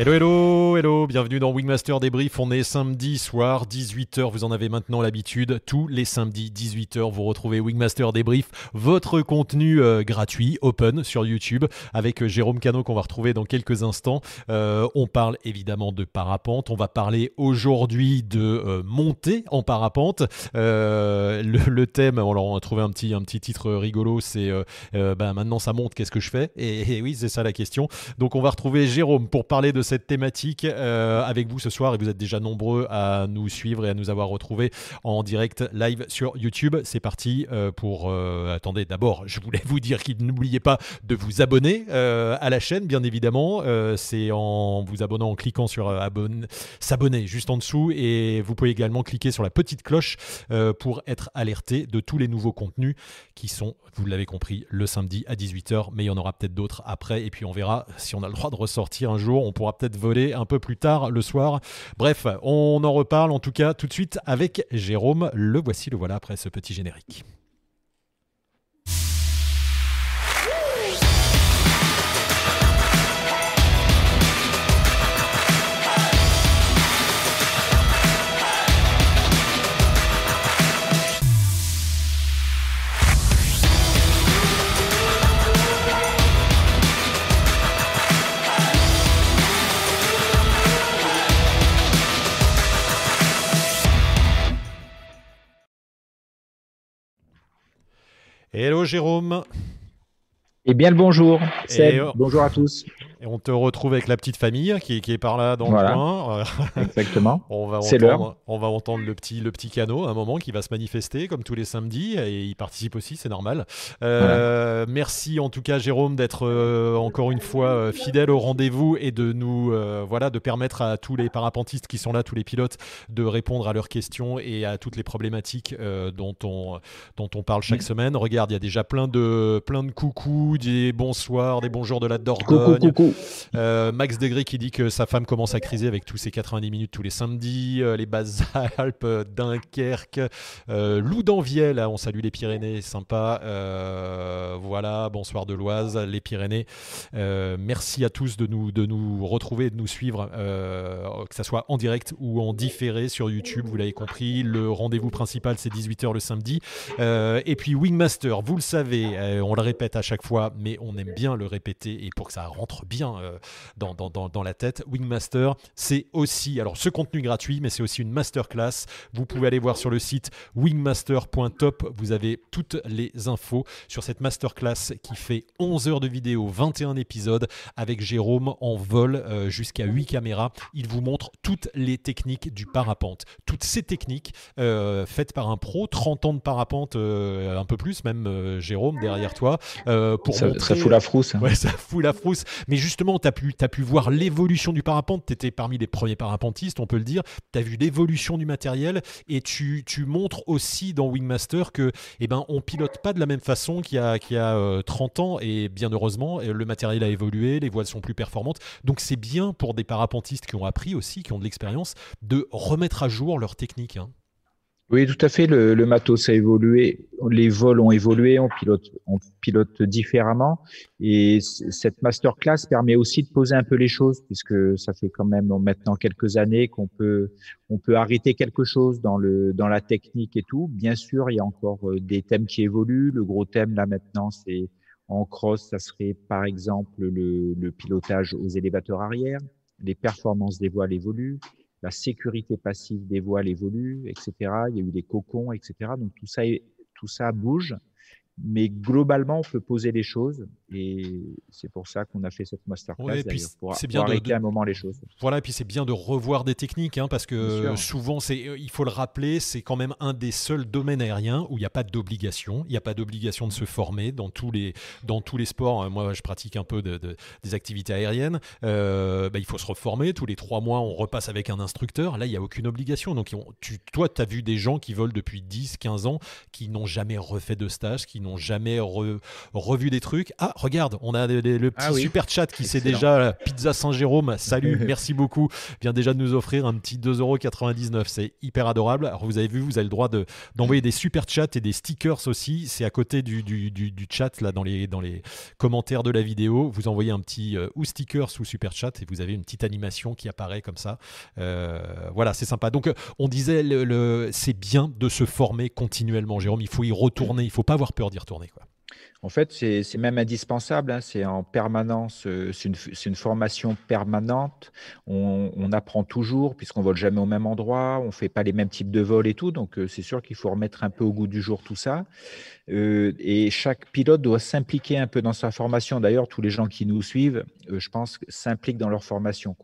Hello, hello, hello, bienvenue dans Wingmaster Débrief. On est samedi soir, 18h. Vous en avez maintenant l'habitude. Tous les samedis, 18h, vous retrouvez Wingmaster Débrief, votre contenu euh, gratuit, open sur YouTube, avec euh, Jérôme Cano qu'on va retrouver dans quelques instants. Euh, on parle évidemment de parapente. On va parler aujourd'hui de montée en parapente. Le, thème, on a trouvé un petit, titre rigolo, c'est ben, maintenant ça monte, qu'est-ce que je fais? Et oui, c'est ça la question. Donc on va retrouver Jérôme pour parler de cette thématique euh, avec vous ce soir et vous êtes déjà nombreux à nous suivre et à nous avoir retrouvés en direct live sur YouTube. C'est parti euh, pour... Euh, attendez, d'abord, je voulais vous dire qu'il n'oubliez pas de vous abonner à la chaîne, bien évidemment. C'est en vous abonnant, en cliquant sur s'abonner juste en dessous et vous pouvez également cliquer sur la petite cloche pour être alerté de tous les nouveaux contenus qui sont, vous l'avez compris, le samedi à 18h, mais il y en aura peut-être d'autres après et puis on verra si on a le droit de ressortir un jour. On pourra peut-être voler un peu plus tard le soir. Bref, on en reparle en tout cas tout de suite avec Jérôme. Le voici, le voilà après ce petit générique. Hello Jérôme. Eh bien le bonjour. bonjour à tous. Et on te retrouve avec la petite famille qui, qui est par là dans le coin. Exactement. on va entendre, on va entendre le petit, le petit canot à un moment qui va se manifester comme tous les samedis et il participe aussi, c'est normal. Euh, merci en tout cas Jérôme d'être euh, encore une fois euh, fidèle au rendez-vous et de nous voilà de permettre à tous les parapentistes qui sont là, tous les pilotes, de répondre à leurs questions et à toutes les problématiques dont on dont on parle chaque semaine. Regarde, il y a déjà plein de plein de coucou, des bonsoirs, des bonjours de la Dordogne. Coucou, coucou. Euh, Max Degré qui dit que sa femme commence à criser avec tous ses 90 minutes tous les samedis. Euh, les Basses-Alpes, Dunkerque, euh, Loudanviel, on salue les Pyrénées, sympa. voilà, bonsoir de l'Oise, les Pyrénées. merci à tous de nous, de nous retrouver et de nous suivre, que ce soit en direct ou en différé sur YouTube, vous l'avez compris. Le rendez-vous principal, c'est 18h le samedi. et puis Wingmaster, vous le savez, on le répète à chaque fois, mais on aime bien le répéter et pour que ça rentre bien euh, dans, dans, la tête. Wingmaster, c'est aussi, alors ce contenu gratuit, mais c'est aussi une masterclass. Vous pouvez aller voir sur le site wingmaster.top. Vous avez toutes les infos sur cette masterclass qui fait 11 heures de vidéo, 21 épisodes avec Jérôme en vol euh, jusqu'à 8 caméras. Il vous montre toutes les techniques du parapente. Toutes ces techniques euh, faites par un pro, 30 ans de parapente, un peu plus même, Jérôme, derrière toi. pour ça, ça fout la frousse. Ouais, ça fout la frousse. Mais justement, tu as pu, voir l'évolution du parapente. Tu étais parmi les premiers parapentistes, on peut le dire. Tu as vu l'évolution du matériel et tu, montres aussi dans Wingmaster que eh ben, on pilote pas de la même façon qu'il y a, qu'il y a 30 euh, ans. Et bien heureusement, le matériel a évolué, les voiles sont plus performantes. Donc c'est bien pour des parapentistes qui ont appris aussi, qui ont de l'expérience, de remettre à jour leur technique. Hein. Oui, tout à fait. Le, le, matos a évolué, les vols ont évolué, on pilote, on pilote différemment. Et cette masterclass permet aussi de poser un peu les choses, puisque ça fait quand même maintenant quelques années qu'on peut, on peut arrêter quelque chose dans le, dans la technique et tout. Bien sûr, il y a encore euh, des thèmes qui évoluent. Le gros thème là maintenant, c'est en cross, ça serait par exemple le, le pilotage aux élévateurs arrière. Les performances des voiles évoluent la sécurité passive des voiles évolue, etc. Il y a eu des cocons, etc. Donc tout ça, tout ça bouge mais globalement, on peut poser les choses et c'est pour ça qu'on a fait cette masterclass pour, c'est bien arrêter un moment les choses. Voilà, et puis c'est bien de revoir des techniques hein, parce que souvent, c'est, euh, il faut le rappeler, c'est quand même un des seuls domaines aériens où il n'y a pas d'obligation, il n'y a pas d'obligation de se former dans tous les, dans tous les sports. Hein. Moi, je pratique un peu de, des activités aériennes. Euh, bah, il faut se reformer tous les trois mois, on repasse avec un instructeur. Là, il n'y a aucune obligation. Donc, tu, toi, tu as vu des gens qui volent depuis 10, 15 ans, qui n'ont jamais refait de stage, qui n'ont n'ont jamais revu des trucs. Ah, regarde, on a le petit ah super chat qui sait déjà Pizza Saint-Jérôme. Salut, merci beaucoup. Vient déjà de nous offrir un petit 2,99€. C'est hyper adorable. Alors, vous avez vu, vous avez le droit d'envoyer des super chats et des stickers aussi. C'est à côté du, du, du, chat, là, dans les, dans les commentaires de la vidéo. Vous envoyez un petit euh, ou sticker ou super chat et vous avez une petite animation qui apparaît comme ça. Euh, voilà, c'est sympa. Donc, on disait, le, c'est bien de se former continuellement, Jérôme. Il faut y retourner. Il faut pas avoir peur d'y retourner. Quoi. En fait, c'est même indispensable. Hein. c'est en permanence. Euh, c'est une, formation permanente. On, apprend toujours puisqu'on vole jamais au même endroit. On fait pas les mêmes types de vols et tout. Donc, c'est sûr qu'il faut remettre un peu au goût du jour tout ça. Euh, et chaque pilote doit s'impliquer un peu dans sa formation. D'ailleurs, tous les gens qui nous suivent, euh, je pense, s'impliquent dans leur formation.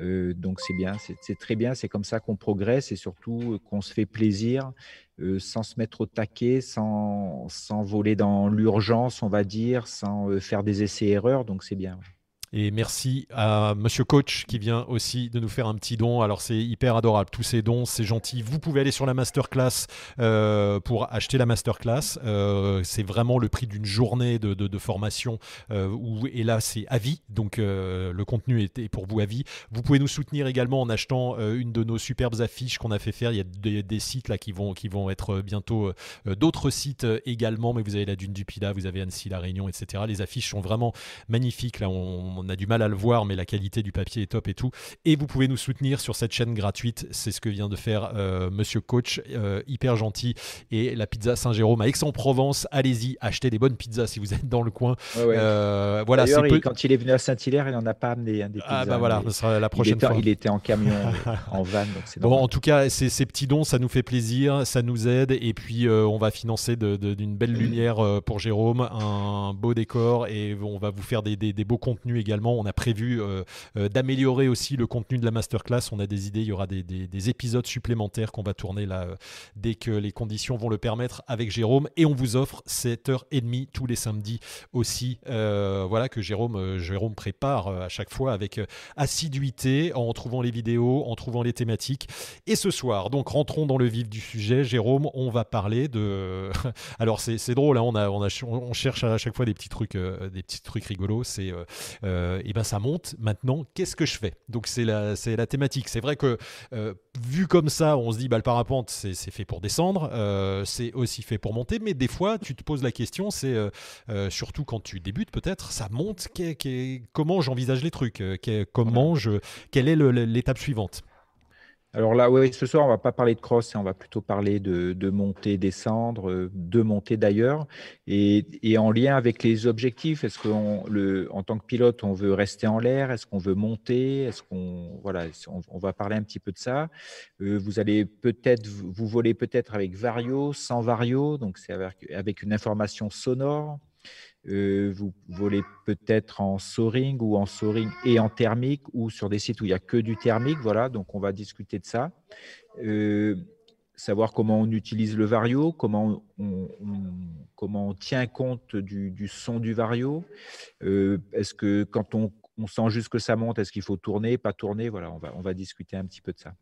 Euh, donc c'est bien, c'est très bien. C'est comme ça qu'on progresse et surtout qu'on se fait plaisir sans se mettre au taquet, sans, sans voler dans l'urgence, on va dire, sans faire des essais-erreurs. Donc c'est bien. Et merci à Monsieur Coach qui vient aussi de nous faire un petit don. Alors c'est hyper adorable, tous ces dons, c'est gentil. Vous pouvez aller sur la masterclass euh, pour acheter la masterclass. Euh, c'est vraiment le prix d'une journée de, formation euh, où, et là c'est à vie, donc le contenu est, pour vous à vie. Vous pouvez nous soutenir également en achetant une de nos superbes affiches qu'on a fait faire. Il y a des, sites là qui vont, qui vont être bientôt d'autres sites également, mais vous avez la Dune du Pila, vous avez Annecy, La Réunion, etc. Les affiches sont vraiment magnifiques. Là, on a du mal à le voir, mais la qualité du papier est top et tout. Et vous pouvez nous soutenir sur cette chaîne gratuite. C'est ce que vient de faire euh, Monsieur Coach, euh, hyper gentil. Et la pizza Saint-Jérôme à Aix-en-Provence. Allez-y, achetez des bonnes pizzas si vous êtes dans le coin. Euh, voilà. quand il est venu à Saint-Hilaire, il n'en a pas amené des Ah bah voilà, ce sera la prochaine il fois. Il était en camion, en van. bon, en tout cas, ces, ces, petits dons, ça nous fait plaisir, ça nous aide. Et puis, on va financer d'une belle lumière pour Jérôme, un beau décor et on va vous faire des, des beaux contenus également. On a prévu euh, euh, d'améliorer aussi le contenu de la masterclass. On a des idées, il y aura des, épisodes supplémentaires qu'on va tourner là euh, dès que les conditions vont le permettre avec Jérôme. Et on vous offre 7h30 tous les samedis aussi. voilà que Jérôme, prépare à chaque fois avec assiduité en trouvant les vidéos, en trouvant les thématiques. Et ce soir, donc rentrons dans le vif du sujet. Jérôme, on va parler de. Alors c'est drôle, hein, on, cherche à chaque fois des petits trucs, des petits trucs rigolos. Et ben ça monte. Maintenant, qu'est-ce que je fais? Donc c'est la, c'est la thématique. C'est vrai que euh, vu comme ça, on se dit bah, le parapente c'est, fait pour descendre, euh, c'est aussi fait pour monter, mais des fois tu te poses la question, c'est euh, surtout quand tu débutes peut-être, ça monte. comment j'envisage les trucs? Comment je, quelle est l'étape suivante? Alors là, oui, ce soir, on va pas parler de cross, on va plutôt parler de, de montée, descendre, euh, de montée d'ailleurs, et, en lien avec les objectifs. Est-ce qu'en en tant que pilote, on veut rester en l'air Est-ce qu'on veut monter Est-ce qu'on voilà, on, va parler un petit peu de ça. Euh, vous allez peut-être vous voler peut-être avec Vario, sans Vario, donc c'est avec une information sonore. Euh, vous volez peut-être en soaring ou en soaring et en thermique ou sur des sites où il n'y a que du thermique. Voilà, donc on va discuter de ça. Euh, savoir comment on utilise le vario, comment on, comment on tient compte du, son du vario. Euh, est-ce que quand on, sent juste que ça monte, est-ce qu'il faut tourner, pas tourner Voilà, on va, on va discuter un petit peu de ça.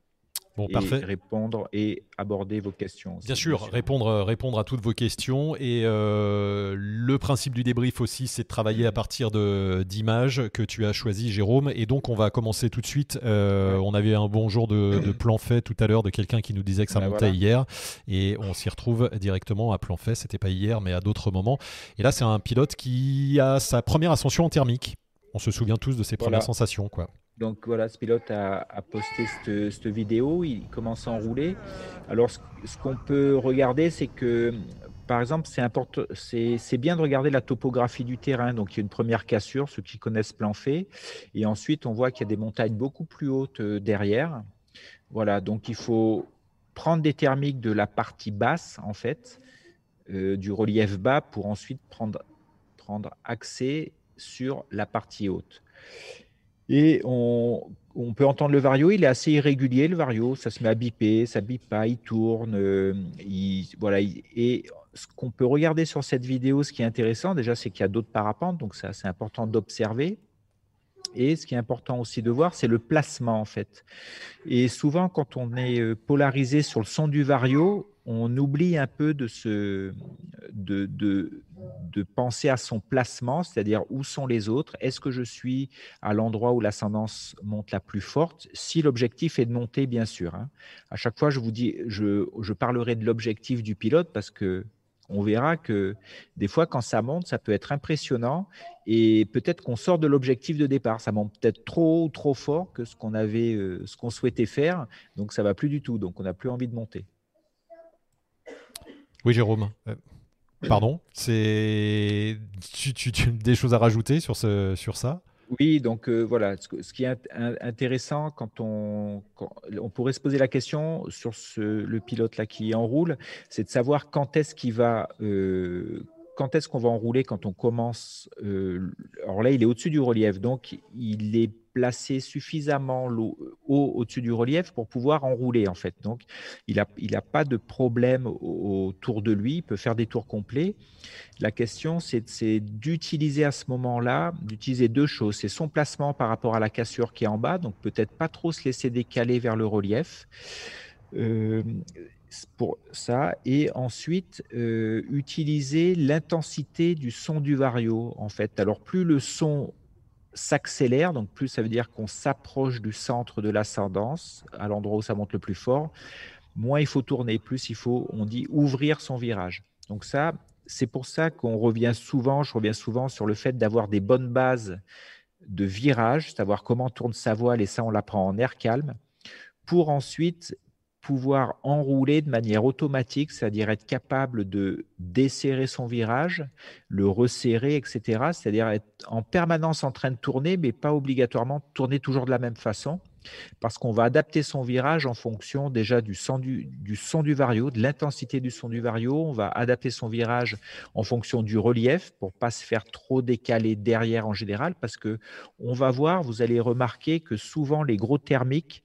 Bon, parfait. répondre et aborder vos questions. bien sûr, répondre, euh, répondre à toutes vos questions. Et euh, le principe du débrief aussi, c'est de travailler à partir d'images que tu as choisies, Jérôme. Et donc, on va commencer tout de suite. Euh, on avait un bon jour de, plan fait tout à l'heure de quelqu'un qui nous disait que ça ben montait hier. Et on s'y retrouve directement à plan fait. C'était pas hier, mais à d'autres moments. Et là, c'est un pilote qui a sa première ascension en thermique. On se souvient tous de ses premières sensations, quoi. Donc voilà, ce pilote a, posté cette, vidéo, il commence à enrouler. Alors ce, qu'on peut regarder, c'est que par exemple, c'est bien de regarder la topographie du terrain. Donc il y a une première cassure, ceux qui connaissent plan fait, et ensuite on voit qu'il y a des montagnes beaucoup plus hautes euh, derrière. Voilà, donc il faut prendre des thermiques de la partie basse en fait, euh, du relief bas, pour ensuite prendre, prendre accès sur la partie haute. Et on, peut entendre le vario, il est assez irrégulier, le vario, ça se met à biper, ça bip pas, il tourne. Euh, voilà, et ce qu'on peut regarder sur cette vidéo, ce qui est intéressant, déjà, c'est qu'il y a d'autres parapentes, donc c'est important d'observer. Et ce qui est important aussi de voir, c'est le placement, en fait. Et souvent, quand on est euh, polarisé sur le son du vario, on oublie un peu de se, de, de, de penser à son placement, c'est-à-dire où sont les autres, est-ce que je suis à l'endroit où l'ascendance monte la plus forte, si l'objectif est de monter, bien sûr. Hein. À chaque fois, je vous dis, je, je parlerai de l'objectif du pilote parce que on verra que des fois, quand ça monte, ça peut être impressionnant et peut-être qu'on sort de l'objectif de départ. Ça monte peut-être trop trop fort que ce qu'on avait, euh, ce qu'on souhaitait faire. Donc, ça va plus du tout. Donc, on n'a plus envie de monter. Oui, Jérôme. Euh, pardon, c'est tu, des choses à rajouter sur, ce, sur ça? Oui, donc euh, voilà, ce, qui est intéressant quand on, on pourrait se poser la question sur ce, le pilote là qui enroule, c'est de savoir quand est-ce qu'il va, euh, quand est-ce qu'on va enrouler quand on commence. Euh, alors là, il est au-dessus du relief, donc il est placé suffisamment haut au-dessus du relief pour pouvoir enrouler en fait. Donc il n'a a pas de problème autour de lui, il peut faire des tours complets. La question c'est d'utiliser à ce moment-là, d'utiliser deux choses. C'est son placement par rapport à la cassure qui est en bas, donc peut-être pas trop se laisser décaler vers le relief. Euh, pour ça et ensuite euh, utiliser l'intensité du son du vario en fait alors plus le son s'accélère, donc plus ça veut dire qu'on s'approche du centre de l'ascendance, à l'endroit où ça monte le plus fort, moins il faut tourner, plus il faut, on dit, ouvrir son virage. Donc ça, c'est pour ça qu'on revient souvent, je reviens souvent sur le fait d'avoir des bonnes bases de virage, savoir comment tourne sa voile, et ça on l'apprend en air calme, pour ensuite pouvoir enrouler de manière automatique, c'est-à-dire être capable de desserrer son virage, le resserrer, etc. C'est-à-dire être en permanence en train de tourner, mais pas obligatoirement tourner toujours de la même façon, parce qu'on va adapter son virage en fonction déjà du son du, son du vario, de l'intensité du son du vario. On va adapter son virage en fonction du relief pour pas se faire trop décaler derrière en général, parce que on va voir, vous allez remarquer que souvent les gros thermiques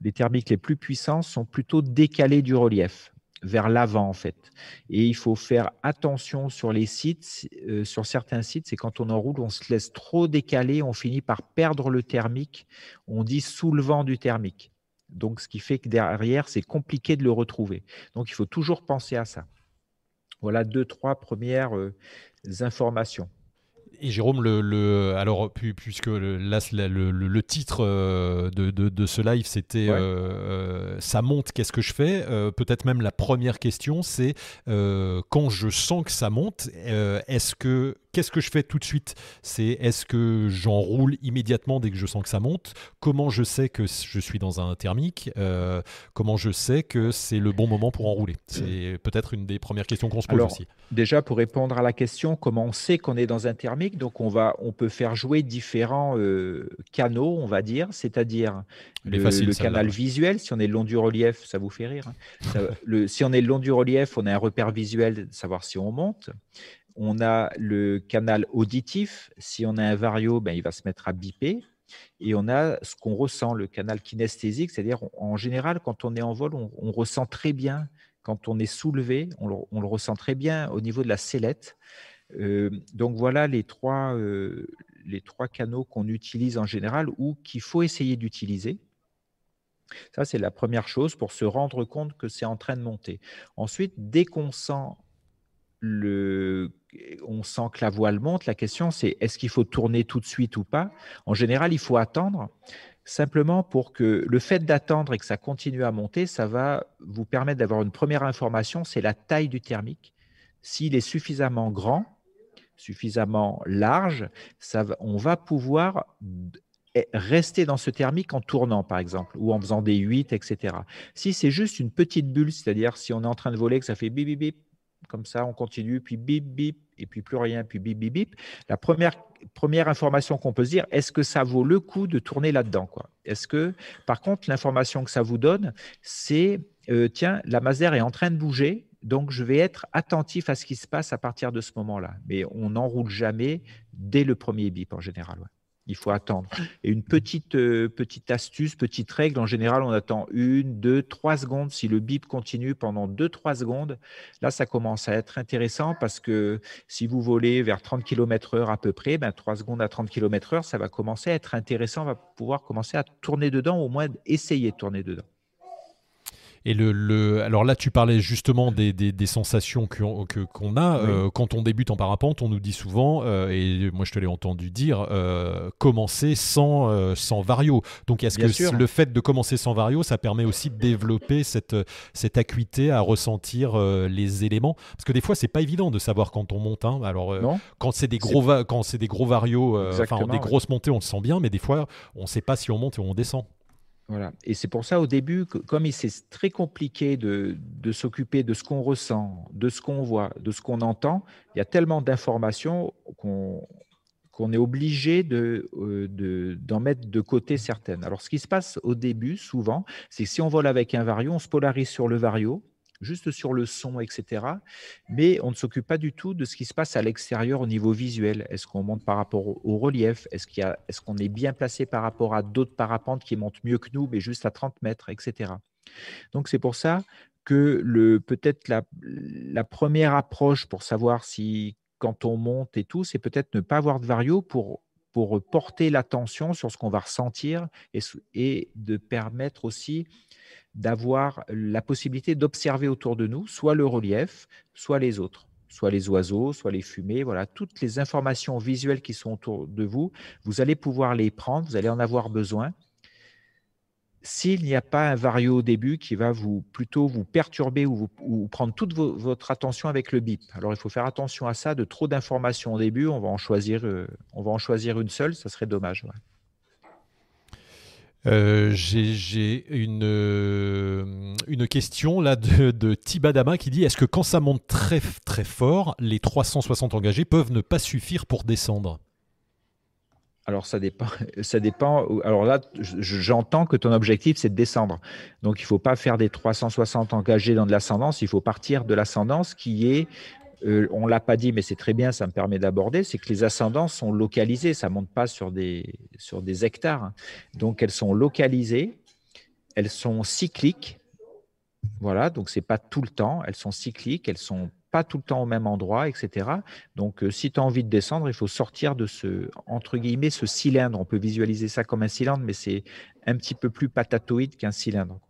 les thermiques les plus puissants sont plutôt décalés du relief vers l'avant en fait. Et il faut faire attention sur les sites, euh, sur certains sites, c'est quand on enroule, on se laisse trop décaler, on finit par perdre le thermique, on dit sous le vent du thermique. Donc ce qui fait que derrière, c'est compliqué de le retrouver. Donc il faut toujours penser à ça. Voilà deux, trois premières euh, informations. Et Jérôme, le, alors puisque là le, titre euh, de, ce live c'était euh, euh, ça monte, qu'est-ce que je fais? Peut-être même la première question c'est quand je sens que ça monte, est-ce que Qu'est-ce que je fais tout de suite? C'est est-ce que j'enroule immédiatement dès que je sens que ça monte? Comment je sais que je suis dans un thermique? Euh, Comment je sais que c'est le bon moment pour enrouler? C'est peut-être une des premières questions qu'on se pose aussi. Déjà, pour répondre à la question, comment on sait qu'on est dans un thermique? Donc, on, va, on peut faire jouer différents euh, canaux, on va dire, c'est-à-dire le, canal visuel. Si on est le long du relief, ça vous fait rire. Hein. le, si on est le long du relief, on a un repère visuel de savoir si on monte. On a le canal auditif. Si on a un vario, ben, il va se mettre à biper. Et on a ce qu'on ressent, le canal kinesthésique, c'est-à-dire en général, quand on est en vol, on, ressent très bien, quand on est soulevé, on le, ressent très bien au niveau de la sellette. Euh, donc voilà les trois, euh, les trois canaux qu'on utilise en général ou qu'il faut essayer d'utiliser. Ça, c'est la première chose pour se rendre compte que c'est en train de monter. Ensuite, dès qu'on sent le, on sent que la voile monte. La question, c'est est-ce qu'il faut tourner tout de suite ou pas? En général, il faut attendre. Simplement pour que le fait d'attendre et que ça continue à monter, ça va vous permettre d'avoir une première information, c'est la taille du thermique. S'il est suffisamment grand, suffisamment large, ça on va pouvoir rester dans ce thermique en tournant, par exemple, ou en faisant des 8, etc. Si c'est juste une petite bulle, c'est-à-dire si on est en train de voler, que ça fait bip, bip, bip, comme ça, on continue, puis bip, bip, et puis plus rien, puis bip, bip, bip. La première, première information qu'on peut se dire, est-ce que ça vaut le coup de tourner là-dedans Est-ce que, par contre, l'information que ça vous donne, c'est, euh, tiens, la masère est en train de bouger, donc je vais être attentif à ce qui se passe à partir de ce moment-là. Mais on n'enroule jamais dès le premier bip en général il faut attendre. Et une petite, euh, petite astuce, petite règle, en général, on attend une, deux, trois secondes. Si le bip continue pendant deux, trois secondes, là, ça commence à être intéressant parce que si vous volez vers 30 km heure à peu près, ben, 3 secondes à 30 km heure, ça va commencer à être intéressant. On va pouvoir commencer à tourner dedans, au moins essayer de tourner dedans. Et le, alors là, tu parlais justement des, des, sensations qu'on que, qu'on a. Euh, quand on débute en parapente, on nous dit souvent, euh, et moi je te l'ai entendu dire, euh, commencer sans, sans vario. Donc est-ce que le fait de commencer sans vario, ça permet aussi de développer cette, cette acuité à ressentir les éléments? Parce que des fois, c'est pas évident de savoir quand on monte. Hein. Alors, quand c'est des, gros quand c'est des gros varios, enfin des grosses montées, on le sent bien, mais des fois, on ne sait pas si on monte ou on descend. Voilà. Et c'est pour ça, au début, comme c'est très compliqué de, s'occuper de ce qu'on ressent, de ce qu'on voit, de ce qu'on entend, il y a tellement d'informations qu'on est obligé euh, d'en mettre de côté certaines. Alors, ce qui se passe au début, souvent, c'est que si on vole avec un vario, on se polarise sur le vario, juste sur le son, etc. Mais on ne s'occupe pas du tout de ce qui se passe à l'extérieur au niveau visuel. Est-ce qu'on monte par rapport au relief? Est-ce qu'on est, est, bien placé par rapport à d'autres parapentes qui montent mieux que nous, mais juste à 30 mètres, etc. Donc c'est pour ça que peut-être la, la, première approche pour savoir si quand on monte et tout, c'est peut-être ne pas avoir de vario pour pour porter l'attention sur ce qu'on va ressentir et, et de permettre aussi d'avoir la possibilité d'observer autour de nous soit le relief, soit les autres, soit les oiseaux, soit les fumées, voilà, toutes les informations visuelles qui sont autour de vous, vous allez pouvoir les prendre, vous allez en avoir besoin. S'il n'y a pas un vario au début qui va vous plutôt vous perturber ou, prendre toute votre attention avec le bip. Alors il faut faire attention à ça, de trop d'informations au début, on va en choisir, euh, une seule, ça serait dommage. Euh, j'ai une, euh, question de, de Tibadama qui dit est-ce que quand ça monte très très fort, les 360 engagés peuvent ne pas suffire pour descendre? Alors ça dépend, ça dépend. Alors là, j'entends que ton objectif c'est de descendre. Donc il ne faut pas faire des 360 engagés dans de l'ascendance. Il faut partir de l'ascendance qui est euh, on ne l'a pas dit, mais c'est très bien, ça me permet d'aborder, c'est que les ascendances sont localisées, ça ne monte pas sur des, sur des hectares. Hein. Donc elles sont localisées, elles sont cycliques. Voilà, donc ce n'est pas tout le temps, elles sont cycliques, elles sont pas tout le temps au même endroit, etc. Donc, euh, si tu as envie de descendre, il faut sortir de ce, entre guillemets, ce cylindre. On peut visualiser ça comme un cylindre, mais c'est un petit peu plus patatoïde qu'un cylindre.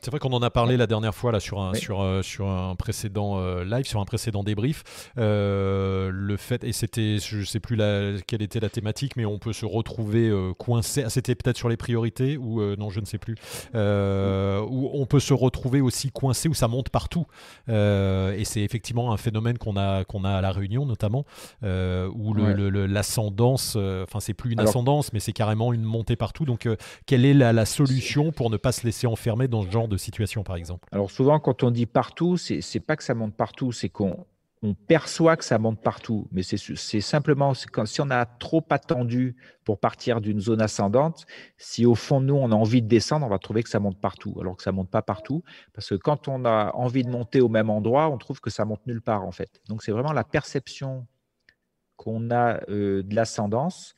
C'est vrai qu'on en a parlé la dernière fois là sur un sur euh, sur un précédent euh, live, sur un précédent débrief. Euh, le fait et c'était je sais plus la, quelle était la thématique, mais on peut se retrouver coincé. Ah, c'était peut-être sur les priorités ou non, je ne sais plus. où on peut se retrouver aussi coincé où ça monte partout. et c'est effectivement un phénomène qu'on a qu'on a à la Réunion notamment où l'ascendance, le, enfin c'est plus une ascendance, mais c'est carrément une montée partout. Donc quelle est la, la solution pour ne pas se laisser enfermer dans ce genre de situation, par exemple. Alors souvent, quand on dit partout, c'est pas que ça monte partout, c'est qu'on on perçoit que ça monte partout, mais c'est simplement quand, si on a trop attendu pour partir d'une zone ascendante, si au fond de nous on a envie de descendre, on va trouver que ça monte partout, alors que ça monte pas partout, parce que quand on a envie de monter au même endroit, on trouve que ça monte nulle part en fait. Donc c'est vraiment la perception qu'on a euh, de l'ascendance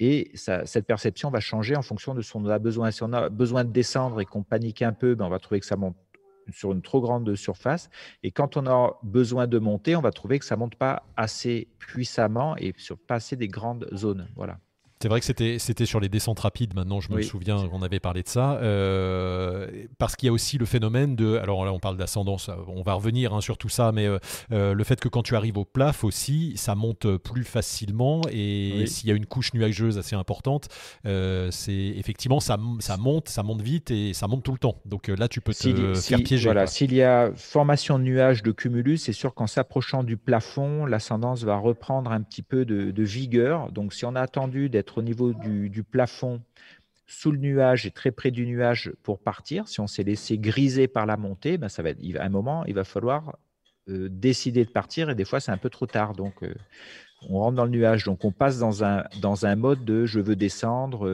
et cette perception va changer en fonction de ce qu'on a besoin. Si on a besoin de descendre et qu'on panique un peu, ben on va trouver que ça monte sur une trop grande surface. Et quand on a besoin de monter, on va trouver que ça monte pas assez puissamment et sur pas assez des grandes zones. Voilà. C'est vrai que c'était, c'était sur les descentes rapides, maintenant je me souviens qu'on avait parlé de ça, euh, parce qu'il y a aussi le phénomène de, alors là on parle d'ascendance, on va revenir hein, sur tout ça, mais euh, euh, le fait que quand tu arrives au plaf aussi, ça monte plus facilement, et s'il y a une couche nuageuse assez importante, c'est effectivement ça, ça monte, ça monte vite, et ça monte tout le temps. Donc là tu peux te faire piéger. Voilà, s'il y a formation de nuages de cumulus, c'est sûr qu'en s'approchant du plafond, l'ascendance va reprendre un petit peu de, de vigueur. Donc si on a attendu d'être au niveau du, plafond sous le nuage et très près du nuage pour partir. Si on s'est laissé griser par la montée, ben ça va à un moment, il va falloir euh, décider de partir et des fois, c'est un peu trop tard. Donc, euh, on rentre dans le nuage. Donc, on passe dans un, dans un mode de je veux descendre,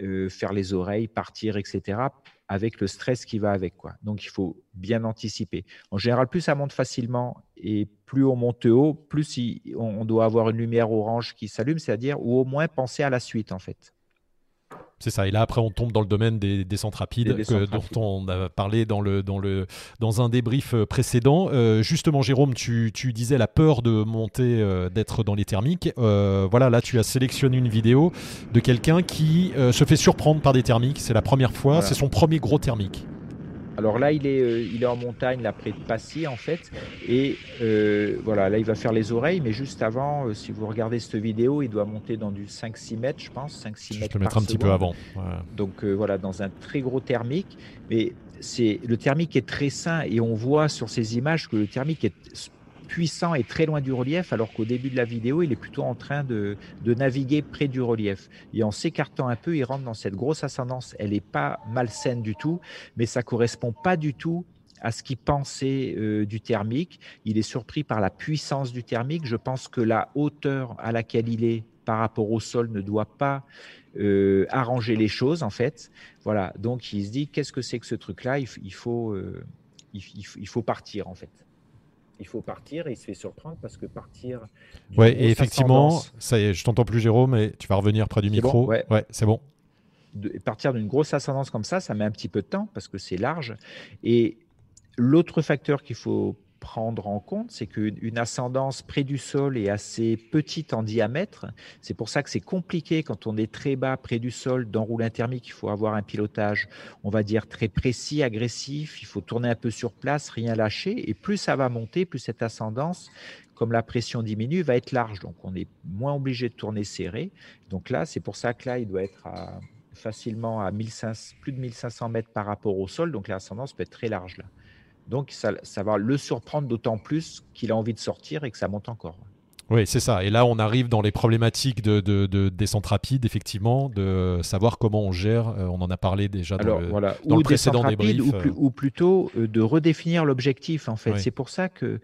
euh, faire les oreilles, partir, etc avec le stress qui va avec. Quoi. Donc, il faut bien anticiper. En général, plus ça monte facilement et plus on monte haut, plus on doit avoir une lumière orange qui s'allume, c'est-à-dire ou au moins penser à la suite, en fait. C'est ça. Et là, après, on tombe dans le domaine des descentes rapides, dont on a parlé dans, le, dans, le, dans un débrief euh, précédent. Euh, justement, Jérôme, tu, tu, disais la peur de monter, euh, d'être dans les thermiques. voilà, là, tu as sélectionné une vidéo de quelqu'un qui se fait surprendre par des thermiques. C'est la première fois. C'est son premier gros thermique. Alors là, il est, euh, il est en montagne, là, près de Passy, en fait. Et euh, voilà, là, il va faire les oreilles. Mais juste avant, euh, si vous regardez cette vidéo, il doit monter dans du 5-6 mètres, je pense. 5-6 mètres. Je te mettre un petit peu avant. Donc voilà, dans un très gros thermique. Mais c'est le thermique est très sain et on voit sur ces images que le thermique est puissant et très loin du relief, alors qu'au début de la vidéo, il est plutôt en train de, naviguer près du relief. Et en s'écartant un peu, il rentre dans cette grosse ascendance. Elle n'est pas malsaine du tout, mais ça correspond pas du tout à ce qu'il pensait euh, du thermique. Il est surpris par la puissance du thermique. Je pense que la hauteur à laquelle il est par rapport au sol ne doit pas euh, arranger les choses en fait. Voilà, donc il se dit qu'est-ce que c'est que ce truc-là? Il, faut, euh, il, faut partir en fait il faut partir et il se fait surprendre parce que partir. Ouais, et effectivement, ça y est, je t'entends plus, Jérôme, mais tu vas revenir près du micro. ouais, c'est bon. De, partir d'une grosse ascendance comme ça, ça met un petit peu de temps parce que c'est large. Et l'autre facteur qu'il faut prendre en compte, c'est qu'une ascendance près du sol est assez petite en diamètre. C'est pour ça que c'est compliqué quand on est très bas près du sol d'enrouler un thermique. Il faut avoir un pilotage, on va dire, très précis, agressif. Il faut tourner un peu sur place, rien lâcher. Et plus ça va monter, plus cette ascendance, comme la pression diminue, va être large. Donc on est moins obligé de tourner serré. Donc là, c'est pour ça que là, il doit être facilement à 1500, plus de 1500 mètres par rapport au sol. Donc l'ascendance peut être très large là. Donc, ça, va le surprendre d'autant plus qu'il a envie de sortir et que ça monte encore. Oui, c'est ça. Et là, on arrive dans les problématiques de, de, descente rapide, effectivement, de savoir comment on gère. Euh, on en a parlé déjà dans le, voilà. dans le précédent débrief. Ou, euh. ou, plutôt euh, de redéfinir l'objectif, en fait. C'est pour ça que,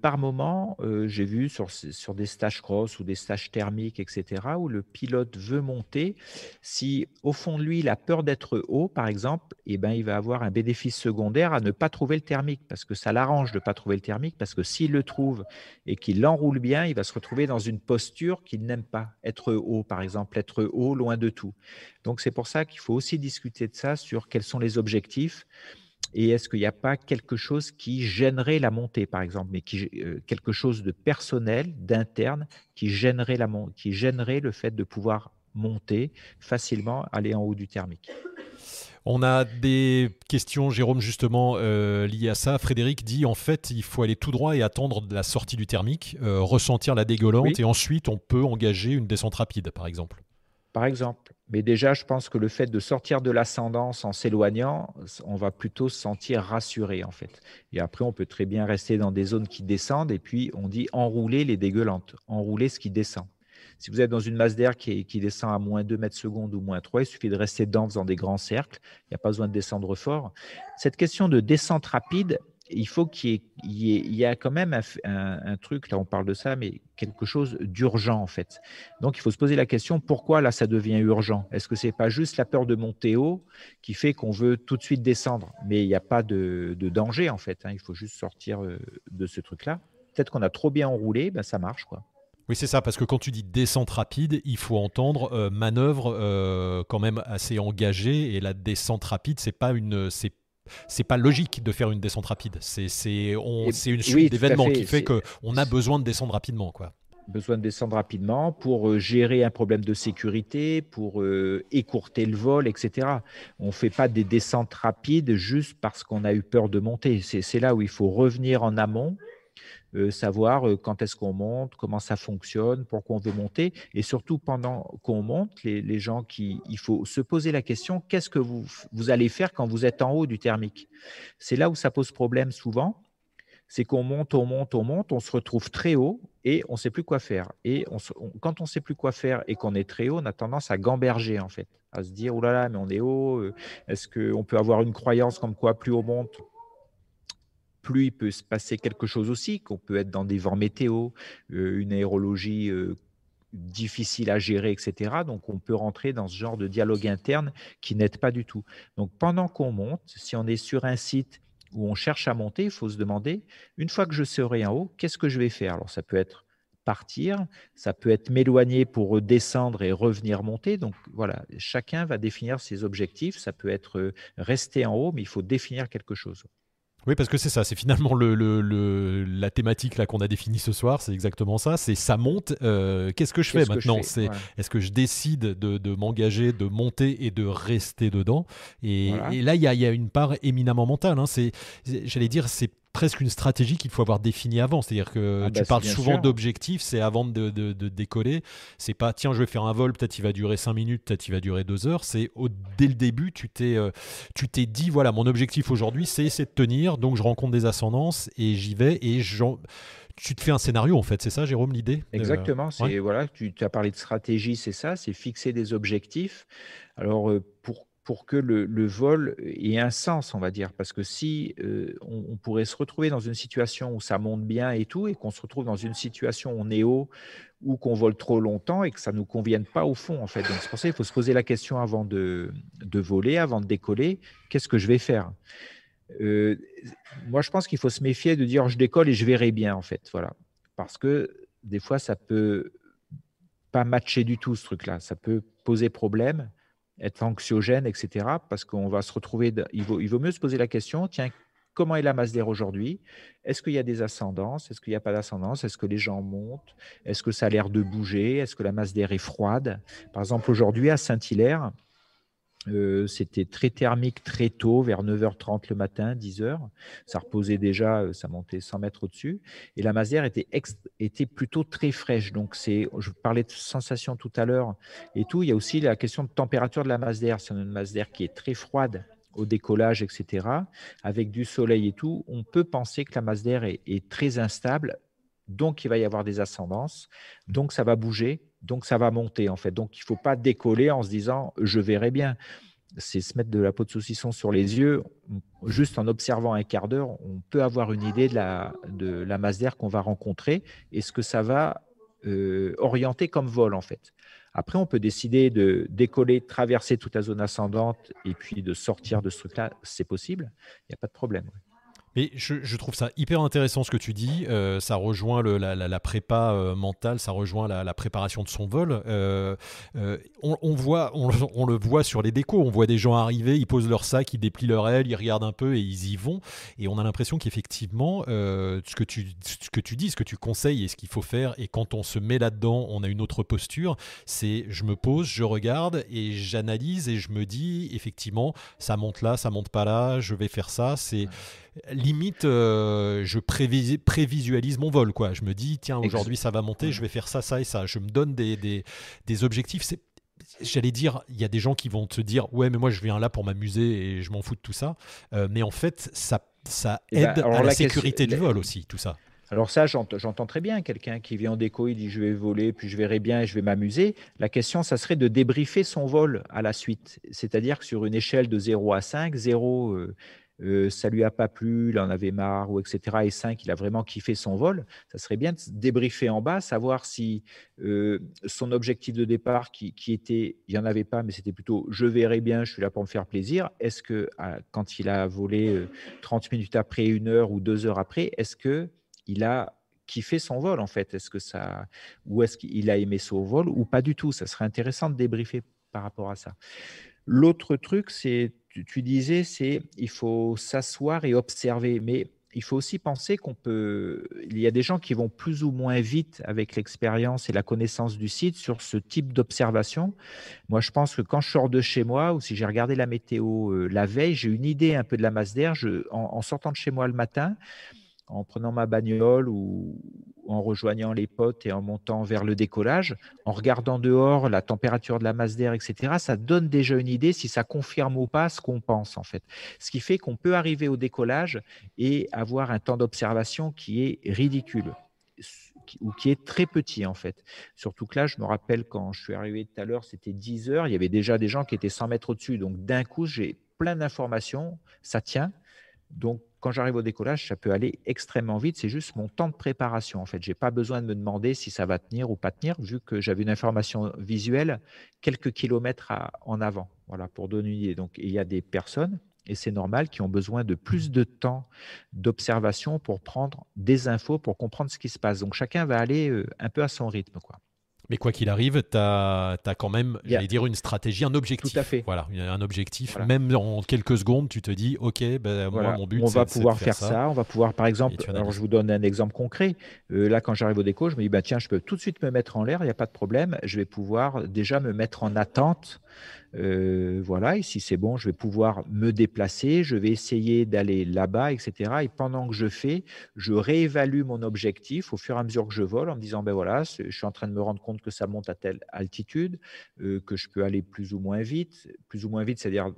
par moment, j'ai vu sur, sur des stages cross ou des stages thermiques, etc., où le pilote veut monter. Si, au fond de lui, il a peur d'être haut, par exemple, eh ben, il va avoir un bénéfice secondaire à ne pas trouver le thermique, parce que ça l'arrange de ne pas trouver le thermique, parce que s'il le trouve et qu'il l'enroule bien, il va se retrouver dans une posture qu'il n'aime pas, être haut par exemple, être haut loin de tout. Donc c'est pour ça qu'il faut aussi discuter de ça sur quels sont les objectifs et est-ce qu'il n'y a pas quelque chose qui gênerait la montée par exemple, mais qui, euh, quelque chose de personnel, d'interne, qui gênerait, la, qui gênerait le fait de pouvoir monter facilement, aller en haut du thermique. On a des questions, Jérôme, justement, euh, liées à ça. Frédéric dit en fait, il faut aller tout droit et attendre la sortie du thermique, euh, ressentir la dégueulante, et ensuite on peut engager une descente rapide, par exemple. Par exemple. Mais déjà, je pense que le fait de sortir de l'ascendance en s'éloignant, on va plutôt se sentir rassuré, en fait. Et après, on peut très bien rester dans des zones qui descendent, et puis on dit enrouler les dégueulantes, enrouler ce qui descend. Si vous êtes dans une masse d'air qui, descend à moins 2 mètres secondes ou moins 3, il suffit de rester dedans dans des grands cercles. Il n'y a pas besoin de descendre fort. Cette question de descente rapide, il faut qu'il y, ait, quand même un, truc, là on parle de ça, mais quelque chose d'urgent en fait. Donc il faut se poser la question, pourquoi là ça devient urgent? Est-ce que ce n'est pas juste la peur de monter haut qui fait qu'on veut tout de suite descendre? Mais il n'y a pas de, danger en fait, hein. il faut juste sortir euh, de ce truc-là. Peut-être qu'on a trop bien enroulé, ben ça marche quoi. Oui, c'est ça, parce que quand tu dis descente rapide, il faut entendre euh, manœuvre euh, quand même assez engagée, et la descente rapide, c'est pas une, c'est c'est pas logique de faire une descente rapide. C'est c'est une suite d'événements qui fait que on a besoin de descendre rapidement, quoi. Besoin de descendre rapidement pour euh, gérer un problème de sécurité, pour écourter le vol, etc. On fait pas des descentes rapides juste parce qu'on a eu peur de monter. C'est là où il faut revenir en amont euh, savoir euh, quand est-ce qu'on monte, comment ça fonctionne, pourquoi on veut monter, et surtout pendant qu'on monte, les, gens qui, il faut se poser la question qu'est-ce que vous, allez faire quand vous êtes en haut du thermique? C'est là où ça pose problème souvent, c'est qu'on monte, on monte, on monte, on se retrouve très haut et on ne sait plus quoi faire. Et quand on ne sait plus quoi faire et qu'on est très haut, on a tendance à gamberger en fait, à se dire oh là là, mais on est haut. Euh, est-ce qu'on peut avoir une croyance comme quoi plus on monte, plus il peut se passer quelque chose aussi, qu'on peut être dans des vents météo, euh, une aérologie euh, difficile à gérer, etc. Donc, on peut rentrer dans ce genre de dialogue interne qui n'aide pas du tout. Donc, pendant qu'on monte, si on est sur un site où on cherche à monter, il faut se demander, une fois que je serai en haut, qu'est-ce que je vais faire? Alors, ça peut être partir, ça peut être m'éloigner pour descendre et revenir monter. Donc voilà, chacun va définir ses objectifs. Ça peut être rester en haut, mais il faut définir quelque chose. Oui, parce que c'est ça, c'est finalement le, le, la thématique là qu'on a définie ce soir, c'est exactement ça. C'est ça monte. Euh, qu'est-ce que je fais maintenant C'est est-ce que je décide de, de m'engager, de monter et de rester dedans? Et, là, il y a, y a, une part éminemment mentale. Hein. C'est, j'allais dire, c'est presque une stratégie qu'il faut avoir définie avant. C'est-à-dire que ah tu bah, parles souvent d'objectifs, c'est avant de, de, décoller. C'est pas tiens, je vais faire un vol, peut-être il va durer 5 minutes, peut-être il va durer 2 heures. C'est dès le début, tu t'es euh, tu t'es dit voilà, mon objectif aujourd'hui, c'est de tenir. Donc je rencontre des ascendances et j'y vais et tu te fais un scénario en fait, c'est ça, Jérôme, l'idée Exactement. C'est voilà, tu as parlé de stratégie, c'est ça, c'est fixer des objectifs. Alors euh, pour pour que le, vol ait un sens, on va dire. Parce que si euh, on, pourrait se retrouver dans une situation où ça monte bien et tout, et qu'on se retrouve dans une situation où on est haut ou qu'on vole trop longtemps et que ça ne nous convienne pas au fond, en fait. Donc c'est pour ça qu'il faut se poser la question avant de, voler, avant de décoller, qu'est-ce que je vais faire? Euh, Moi, je pense qu'il faut se méfier de dire je décolle et je verrai bien, en fait. Voilà. Parce que des fois, ça peut pas matcher du tout, ce truc-là. Ça peut poser problème être anxiogène, etc. Parce qu'on va se retrouver, il, vaut, il vaut mieux se poser la question, tiens, comment est la masse d'air aujourd'hui? Est-ce qu'il y a des ascendances? Est-ce qu'il n'y a pas d'ascendance? Est-ce que les gens montent? Est-ce que ça a l'air de bouger? Est-ce que la masse d'air est froide? Par exemple, aujourd'hui, à Saint-Hilaire, euh, c'était très thermique très tôt, vers 9h30 le matin, 10h. Ça reposait déjà, euh, ça montait 100 mètres au-dessus. Et la d'air était, était plutôt très fraîche. Donc, je parlais de sensation tout à l'heure et tout. Il y a aussi la question de température de la d'air. C'est une d'air qui est très froide au décollage, etc. Avec du soleil et tout, on peut penser que la masse d'air est, est très instable. Donc, il va y avoir des ascendances. Donc, ça va bouger donc ça va monter en fait. Donc il ne faut pas décoller en se disant je verrai bien. C'est se mettre de la peau de saucisson sur les yeux. Juste en observant un quart d'heure, on peut avoir une idée de la, de masse d'air qu'on va rencontrer et ce que ça va euh, orienter comme vol en fait. Après, on peut décider de décoller, traverser toute la zone ascendante et puis de sortir de ce truc-là. C'est possible, il n'y a pas de problème. Mais je, trouve ça hyper intéressant ce que tu dis. Euh, ça rejoint la, prépa euh, mentale, ça rejoint la, préparation de son vol. Euh, on, voit, on, le voit sur les décos. On voit des gens arriver, ils posent leur sac, ils déplient leur aile, ils regardent un peu et ils y vont. Et on a l'impression qu'effectivement, ce, que tu, ce que tu dis, ce que tu conseilles et ce qu'il faut faire, et quand on se met là-dedans, on a une autre posture. C'est je me pose, je regarde et j'analyse et je me dis effectivement, ça monte là, ça monte pas là, je vais faire ça. C'est limite, euh, je prévisualise mon vol. Quoi. Je me dis, tiens, aujourd'hui ça va monter, je vais faire ça, ça et ça. Je me donne des, des, des objectifs. C'est j'allais dire, il y a des gens qui vont te dire ouais mais moi je viens là pour m'amuser et je m'en fous de tout ça. Euh, mais en fait ça, ça eh ben, aide à la, sécurité du vol aussi, tout ça. Alors ça, j'entends très bien quelqu'un qui vient en déco, il dit je vais voler, puis je verrai bien et je vais m'amuser. La question, ça serait de débriefer son vol à la suite. C'est-à-dire que sur une échelle de 0 à 5, 0, euh, ça lui a pas plu, il en avait marre, ou etc. Et 5, il a vraiment kiffé son vol. Ça serait bien de débriefer en bas, savoir si euh, son objectif de départ, qui, était, il n'y en avait pas, mais c'était plutôt je verrai bien, je suis là pour me faire plaisir. Est-ce que quand il a volé 30 euh, minutes après, une heure ou deux heures après, est-ce que il a kiffé son vol en fait? Est-ce que ça, ou est-ce qu'il a aimé son vol ou pas du tout? Ça serait intéressant de débriefer par rapport à ça. L'autre truc, c'est tu, disais, c'est il faut s'asseoir et observer, mais il faut aussi penser qu'on peut. Il y a des gens qui vont plus ou moins vite avec l'expérience et la connaissance du site sur ce type d'observation. Moi, je pense que quand je sors de chez moi ou si j'ai regardé la météo euh, la veille, j'ai une idée un peu de la masse d'air. en, sortant de chez moi le matin, en prenant ma bagnole ou en rejoignant les potes et en montant vers le décollage, en regardant dehors la température de la masse d'air, etc., ça donne déjà une idée si ça confirme ou pas ce qu'on pense en fait. Ce qui fait qu'on peut arriver au décollage et avoir un temps d'observation qui est ridicule ou qui est très petit en fait. Surtout que là, je me rappelle quand je suis arrivé tout à l'heure, c'était 10 heures, il y avait déjà des gens qui étaient 100 mètres au-dessus. Donc d'un coup, j'ai plein d'informations, ça tient. Donc quand j'arrive au décollage, ça peut aller extrêmement vite. C'est juste mon temps de préparation. En fait, j'ai pas besoin de me demander si ça va tenir ou pas tenir, vu que j'avais une information visuelle quelques kilomètres en avant. Voilà, pour donner une idée. Donc, il y a des personnes, et c'est normal, qui ont besoin de plus de temps d'observation pour prendre des infos, pour comprendre ce qui se passe. Donc, chacun va aller euh, un peu à son rythme, quoi. Mais quoi qu'il arrive, tu as, quand même, j'allais dire, une stratégie, un objectif. Tout à fait. Voilà, un objectif. Même en quelques secondes, tu te dis, OK, ben, moi, mon but, on va pouvoir faire, ça. On va pouvoir, par exemple, alors je vous donne un exemple concret. Euh, là, quand j'arrive au déco, je me dis, bah, tiens, je peux tout de suite me mettre en l'air, il n'y a pas de problème. Je vais pouvoir déjà me mettre en attente euh, voilà, et si c'est bon, je vais pouvoir me déplacer, je vais essayer d'aller là-bas, etc. Et pendant que je fais, je réévalue mon objectif au fur et à mesure que je vole en me disant, ben voilà, je suis en train de me rendre compte que ça monte à telle altitude, euh, que je peux aller plus ou moins vite, plus ou moins vite, c'est-à-dire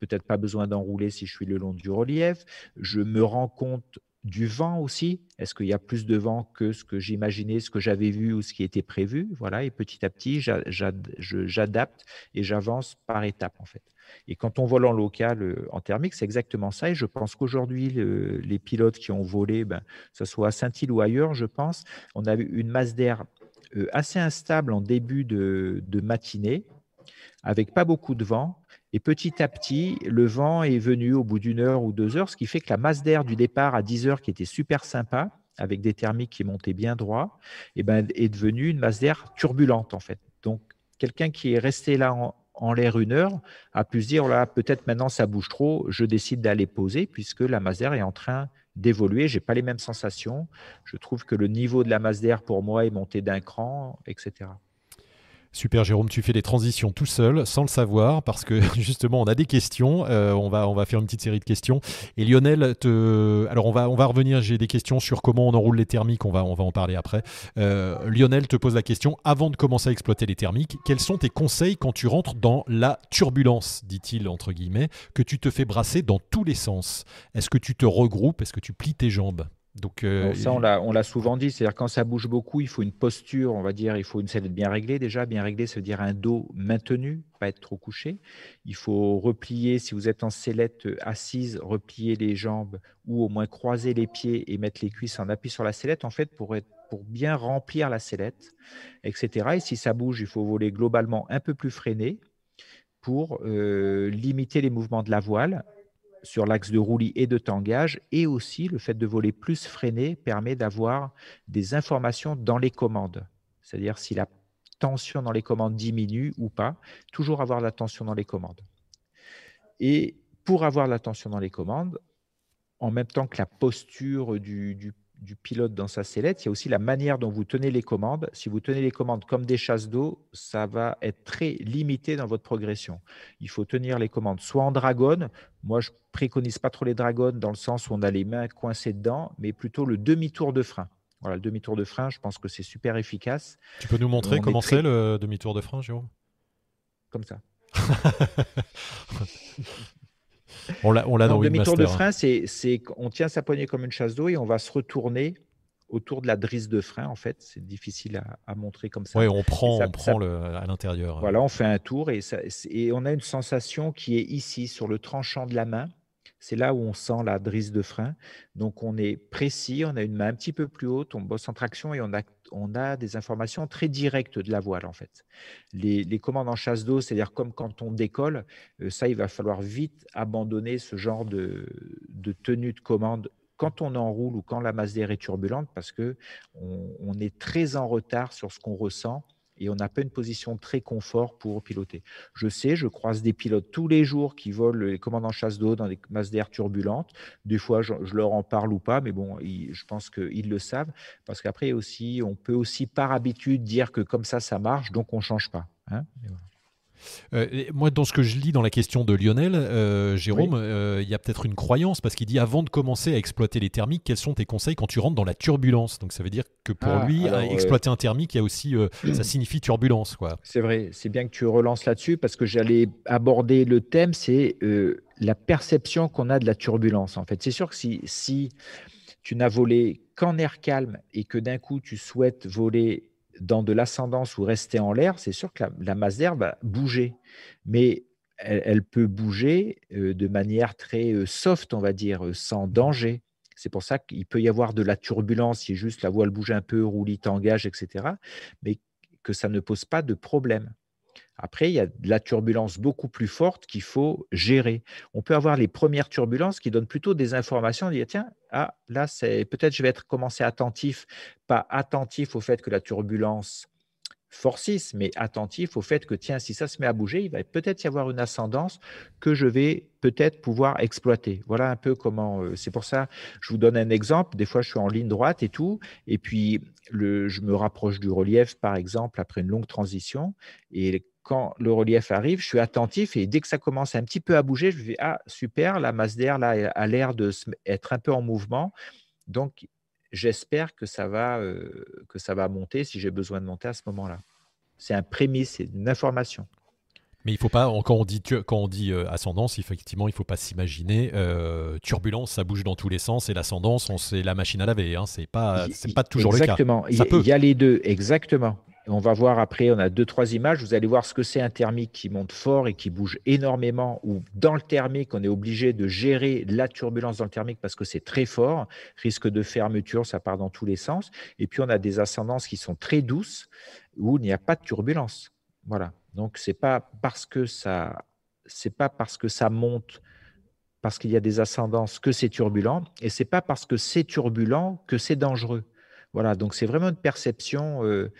peut-être pas besoin d'enrouler si je suis le long du relief. Je me rends compte du vent aussi? Est-ce qu'il y a plus de vent que ce que j'imaginais, ce que j'avais vu ou ce qui était prévu? Voilà, et petit à petit, j'adapte et j'avance par étapes en fait. Et quand on vole en local, euh, en thermique, c'est exactement ça. Et je pense qu'aujourd'hui, les pilotes qui ont volé, ben, que ce soit à Saint-Île ou ailleurs, je pense, on a eu une masse d'air euh, assez instable en début de matinée, avec pas beaucoup de vent. Et petit à petit, le vent est venu au bout d'une heure ou deux heures, ce qui fait que la masse d'air du départ à 10 heures, qui était super sympa, avec des thermiques qui montaient bien droit, eh ben, est devenue une masse d'air turbulente en fait. Donc, quelqu'un qui est resté là en, l'air une heure a pu se dire là, peut-être maintenant ça bouge trop, je décide d'aller poser puisque la masse d'air est en train d'évoluer. J'ai pas les mêmes sensations. Je trouve que le niveau de la masse d'air pour moi est monté d'un cran, etc. Super Jérôme, tu fais des transitions tout seul, sans le savoir, parce que justement on a des questions. Euh, on, va, faire une petite série de questions. Et Lionel, te... alors on va, revenir, j'ai des questions sur comment on enroule les thermiques, on va, on va en parler après. Euh, Lionel te pose la question, avant de commencer à exploiter les thermiques, quels sont tes conseils quand tu rentres dans la turbulence, dit-il entre guillemets, que tu te fais brasser dans tous les sens? Est-ce que tu te regroupes? Est-ce que tu plies tes jambes? Donc, euh, ça, on l'a souvent dit, c'est-à-dire quand ça bouge beaucoup, il faut une posture, on va dire, il faut une sellette bien réglée déjà. Bien réglée, ça veut dire un dos maintenu, pas être trop couché. Il faut replier, si vous êtes en sellette assise, replier les jambes ou au moins croiser les pieds et mettre les cuisses en appui sur la sellette, en fait, pour, être, pour bien remplir la sellette, etc. Et si ça bouge, il faut voler globalement un peu plus freiné pour euh, limiter les mouvements de la voile sur l'axe de roulis et de tangage, et aussi le fait de voler plus freiné permet d'avoir des informations dans les commandes. C'est-à-dire si la tension dans les commandes diminue ou pas, toujours avoir la tension dans les commandes. Et pour avoir la tension dans les commandes, en même temps que la posture du, du du pilote dans sa sellette, il y a aussi la manière dont vous tenez les commandes. Si vous tenez les commandes comme des chasses d'eau, ça va être très limité dans votre progression. Il faut tenir les commandes soit en dragonne. Moi, je préconise pas trop les dragonnes dans le sens où on a les mains coincées dedans, mais plutôt le demi-tour de frein. Voilà, le demi-tour de frein, je pense que c'est super efficace. Tu peux nous montrer comment c'est le demi-tour de frein, Jérôme? Comme ça. On l'a, on l'a dans demi-tour de frein, c'est, c'est qu'on tient sa poignée comme une chasse d'eau et on va se retourner autour de la drisse de frein. En fait, c'est difficile à, montrer comme ça. Oui, on prend, on prend le, à l'intérieur. Voilà, on fait un tour et, ça, et on a une sensation qui est ici, sur le tranchant de la main. C'est là où on sent la drisse de frein. Donc, on est précis, on a une main un petit peu plus haute, on bosse en traction et on a, des informations très directes de la voile, en fait. Les, commandes en chasse d'eau, c'est-à-dire comme quand on décolle, euh, ça, il va falloir vite abandonner ce genre de, de tenue de commande quand on enroule ou quand la masse d'air est turbulente parce que on est très en retard sur ce qu'on ressent et on n'a pas une position très confort pour piloter. Je sais, je croise des pilotes tous les jours qui volent les commandes en chasse d'eau dans des masses d'air turbulentes. Des fois, je, leur en parle ou pas, mais bon, je pense qu'ils le savent parce qu'après aussi, on peut aussi par habitude dire que comme ça, ça marche, donc on ne change pas. Hein euh, moi, dans ce que je lis dans la question de Lionel, euh, Jérôme, euh, il y a peut-être une croyance parce qu'il dit avant de commencer à exploiter les thermiques, quels sont tes conseils quand tu rentres dans la turbulence? Donc ça veut dire que pour ah, lui, exploiter un thermique, il y a aussi, ça signifie turbulence, quoi. C'est vrai. C'est bien que tu relances là-dessus parce que j'allais aborder le thème, c'est la perception qu'on a de la turbulence. En fait, c'est sûr que si, si tu n'as volé qu'en air calme et que d'un coup tu souhaites voler dans de l'ascendance ou rester en l'air, c'est sûr que la, masse d'air va bouger. Mais elle, peut bouger euh, de manière très euh, soft, on va dire, euh, sans danger. C'est pour ça qu'il peut y avoir de la turbulence si juste la voile bouge un peu, roulis, tangage, etc. Mais que ça ne pose pas de problème. Après, il y a de la turbulence beaucoup plus forte qu'il faut gérer. On peut avoir les premières turbulences qui donnent plutôt des informations, dire tiens, ah, là, peut-être je vais commencer attentif, pas attentif au fait que la turbulence Force 6, mais attentif au fait que, tiens, si ça se met à bouger, il va peut-être y avoir une ascendance que je vais peut-être pouvoir exploiter. Voilà un peu comment. Euh, c'est pour ça, je vous donne un exemple. Des fois, je suis en ligne droite et tout, et puis je me rapproche du relief, par exemple, après une longue transition. Et quand le relief arrive, je suis attentif et dès que ça commence un petit peu à bouger, je me dis Ah, super, la masse d'air là a l'air d'être un peu en mouvement. Donc, j'espère que ça va euh, que ça va monter si j'ai besoin de monter à ce moment-là. C'est un prémisse, c'est une information. Mais il faut pas, quand on dit, quand on dit euh, ascendance, effectivement, il faut pas s'imaginer euh, turbulence, ça bouge dans tous les sens, et l'ascendance, c'est la machine à laver. Hein, c'est pas, c'est pas toujours le cas. Exactement. Il y a les deux, exactement. On va voir après, on a deux, trois images. Vous allez voir ce que c'est un thermique qui monte fort et qui bouge énormément, ou dans le thermique, on est obligé de gérer la turbulence dans le thermique parce que c'est très fort. Risque de fermeture, ça part dans tous les sens. Et puis, on a des ascendances qui sont très douces où il n'y a pas de turbulence. Voilà. Donc, c'est pas parce que ça, pas parce que ça monte parce qu'il y a des ascendances que c'est turbulent, et c'est pas parce que c'est turbulent que c'est dangereux. Voilà, donc c'est vraiment une perception euh,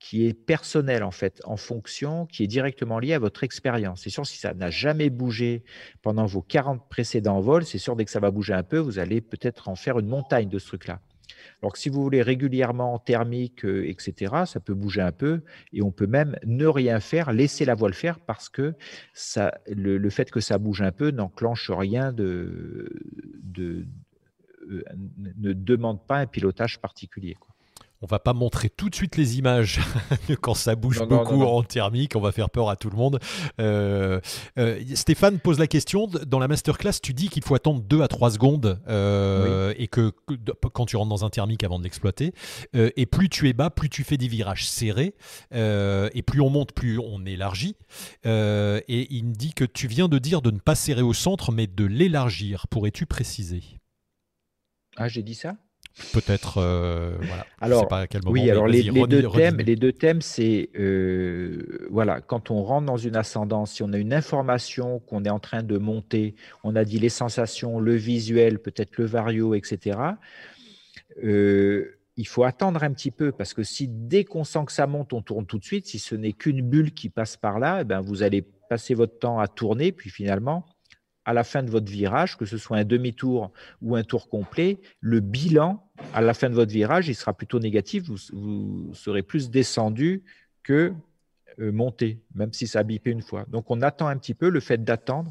qui est personnel en fait, en fonction, qui est directement lié à votre expérience. C'est sûr, si ça n'a jamais bougé pendant vos 40 précédents vols, c'est sûr, dès que ça va bouger un peu, vous allez peut-être en faire une montagne de ce truc-là. Alors que si vous voulez régulièrement thermique, euh, etc., ça peut bouger un peu et on peut même ne rien faire, laisser la voile faire parce que ça, le, fait que ça bouge un peu n'enclenche rien euh, ne demande pas un pilotage particulier. On va pas montrer tout de suite les images quand ça bouge beaucoup en thermique, on va faire peur à tout le monde. Euh, euh, Stéphane pose la question, dans la masterclass, tu dis qu'il faut attendre 2 à 3 secondes euh, et que, quand tu rentres dans un thermique avant de l'exploiter, et plus tu es bas, plus tu fais des virages serrés, et plus on monte, plus on élargit. et il me dit que tu viens de dire de ne pas serrer au centre, mais de l'élargir. Pourrais-tu préciser? Ah, j'ai dit ça? Peut-être, euh, voilà. Alors, pas à quel moment, oui, alors les, deux thèmes, les, deux thèmes, c'est euh, voilà, quand on rentre dans une ascendance, si on a une information qu'on est en train de monter, on a dit les sensations, le visuel, peut-être le vario, etc. Euh, il faut attendre un petit peu parce que si dès qu'on sent que ça monte, on tourne tout de suite, si ce n'est qu'une bulle qui passe par là, eh ben vous allez passer votre temps à tourner, puis finalement, à la fin de votre virage, que ce soit un demi-tour ou un tour complet, le bilan à la fin de votre virage, il sera plutôt négatif. Vous, serez plus descendu que euh, monté, même si ça a bipé une fois. Donc on attend un petit peu. Le fait d'attendre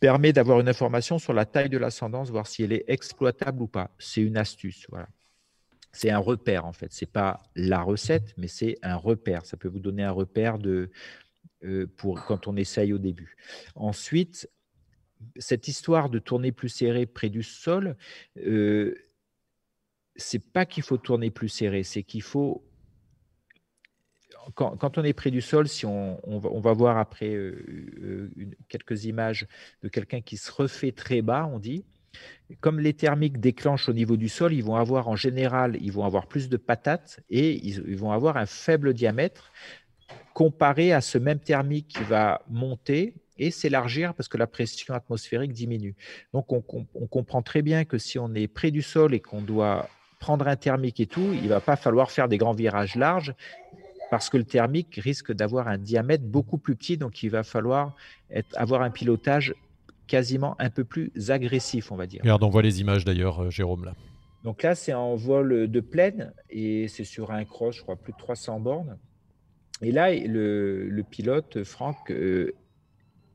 permet d'avoir une information sur la taille de l'ascendance, voir si elle est exploitable ou pas. C'est une astuce. Voilà. C'est un repère en fait. C'est pas la recette, mais c'est un repère. Ça peut vous donner un repère de, euh, pour quand on essaye au début. Ensuite, cette histoire de tourner plus serré près du sol, euh, c'est pas qu'il faut tourner plus serré, c'est qu'il faut quand, on est près du sol, si on, va, voir après euh, euh, quelques images de quelqu'un qui se refait très bas, on dit, comme les thermiques déclenchent au niveau du sol, ils vont avoir en général, ils vont avoir plus de patates et ils vont avoir un faible diamètre comparé à ce même thermique qui va monter et s'élargir parce que la pression atmosphérique diminue. Donc on, comprend très bien que si on est près du sol et qu'on doit prendre un thermique et tout, il ne va pas falloir faire des grands virages larges parce que le thermique risque d'avoir un diamètre beaucoup plus petit, donc il va falloir avoir un pilotage quasiment un peu plus agressif, on va dire. Regarde, on voit les images d'ailleurs, euh, Jérôme, là. Donc là, c'est en vol de plaine et c'est sur un cross, je crois, plus de 300 bornes. Et là, le, pilote, Franck, euh,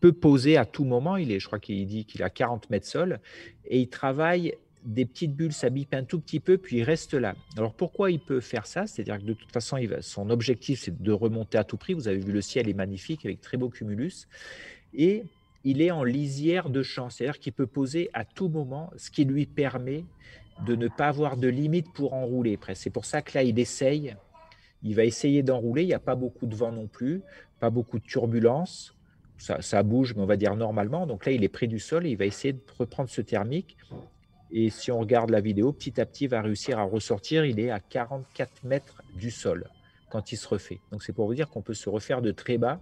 peut poser à tout moment. Il est, je crois qu'il dit qu'il a 40 mètres sol et il travaille des petites bulles, ça bipe un tout petit peu, puis il reste là. Alors pourquoi il peut faire ça? C'est-à-dire que de toute façon, il va, son objectif, c'est de remonter à tout prix. Vous avez vu, le ciel est magnifique avec très beau cumulus. Et il est en lisière de champ, c'est-à-dire qu'il peut poser à tout moment, ce qui lui permet de ne pas avoir de limite pour enrouler. C'est pour ça que là, il essaye. Il va essayer d'enrouler. Il n'y a pas beaucoup de vent non plus, pas beaucoup de turbulence ça, bouge, mais on va dire normalement. Donc là, il est près du sol et il va essayer de reprendre ce thermique. Et si on regarde la vidéo, petit à petit, il va réussir à ressortir. Il est à 44 mètres du sol quand il se refait. Donc c'est pour vous dire qu'on peut se refaire de très bas.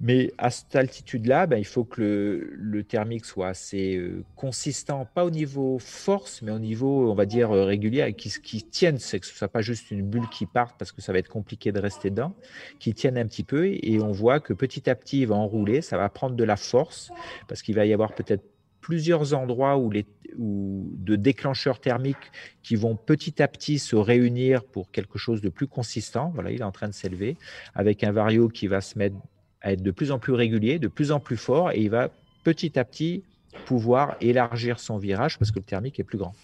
Mais à cette altitude-là, ben, il faut que le, thermique soit assez euh, consistant, pas au niveau force, mais au niveau, on va dire, euh, régulier, qui, qui tienne, c'est que ce ne soit pas juste une bulle qui parte parce que ça va être compliqué de rester dedans, qui tienne un petit peu. Et on voit que petit à petit, il va enrouler, ça va prendre de la force parce qu'il va y avoir peut-être plusieurs endroits où les, où, de déclencheurs thermiques qui vont petit à petit se réunir pour quelque chose de plus consistant. Voilà, il est en train de s'élever avec un vario qui va se mettre à être de plus en plus régulier, de plus en plus fort, et il va petit à petit pouvoir élargir son virage parce que le thermique est plus grand.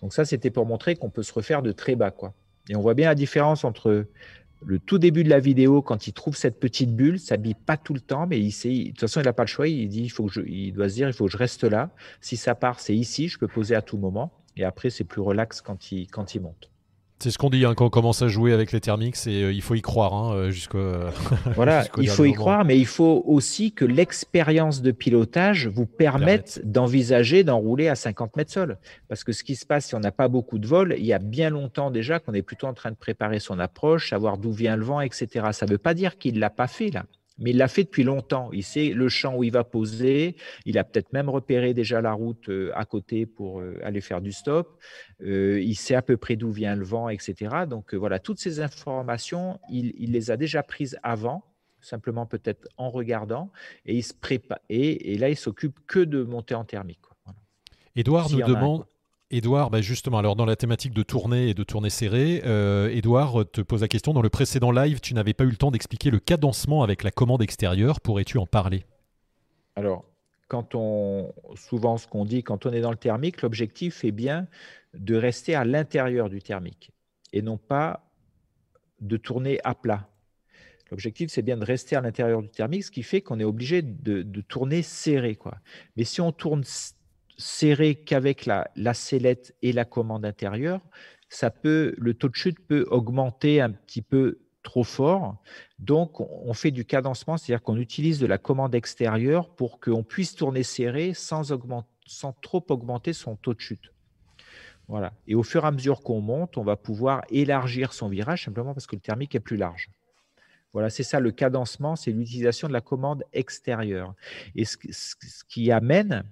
Donc ça, c'était pour montrer qu'on peut se refaire de très bas. Quoi. Et on voit bien la différence entre le tout début de la vidéo, quand il trouve cette petite bulle, ça ne pas tout le temps, mais il sait, de toute façon, il n'a pas le choix. Il, dit, il, faut que je, il doit se dire, il faut que je reste là. Si ça part, c'est ici, je peux poser à tout moment. Et après, c'est plus relax quand il, quand il monte. C'est ce qu'on dit hein, quand on commence à jouer avec les thermiques, c'est euh, il faut y croire hein, euh, jusqu'au. voilà, il faut y croire, mais il faut aussi que l'expérience de pilotage vous permette d'envisager d'enrouler à 50 mètres sol. Parce que ce qui se passe si on n'a pas beaucoup de vol, il y a bien longtemps déjà qu'on est plutôt en train de préparer son approche, savoir d'où vient le vent, etc. Ça ne veut pas dire qu'il ne l'a pas fait là mais il l'a fait depuis longtemps. Il sait le champ où il va poser. Il a peut-être même repéré déjà la route euh, à côté pour euh, aller faire du stop. Euh, il sait à peu près d'où vient le vent, etc. Donc voilà, toutes ces informations, il, les a déjà prises avant, simplement peut-être en regardant, et il se prépare. Et, là, il s'occupe que de monter en thermique. Édouard nous demande. Edouard, bah, justement, alors dans la thématique de tournée et de tournée serrée, euh, Edouard te pose la question. Dans le précédent live, tu n'avais pas eu le temps d'expliquer le cadencement avec la commande extérieure. Pourrais-tu en parler? Alors, quand on, souvent ce qu'on dit, quand on est dans le thermique, l'objectif est bien de rester à l'intérieur du thermique et non pas de tourner à plat. L'objectif, c'est bien de rester à l'intérieur du thermique, ce qui fait qu'on est obligé de, tourner serré. Mais si on tourne serré qu'avec la, la sellette et la commande intérieure, ça peut, le taux de chute peut augmenter un petit peu trop fort. Donc, on fait du cadencement, c'est-à-dire qu'on utilise de la commande extérieure pour qu'on puisse tourner serré sans, augmenter, sans trop augmenter son taux de chute. Voilà. Et au fur et à mesure qu'on monte, on va pouvoir élargir son virage simplement parce que le thermique est plus large. Voilà, c'est ça le cadencement, c'est l'utilisation de la commande extérieure. Et ce qui amène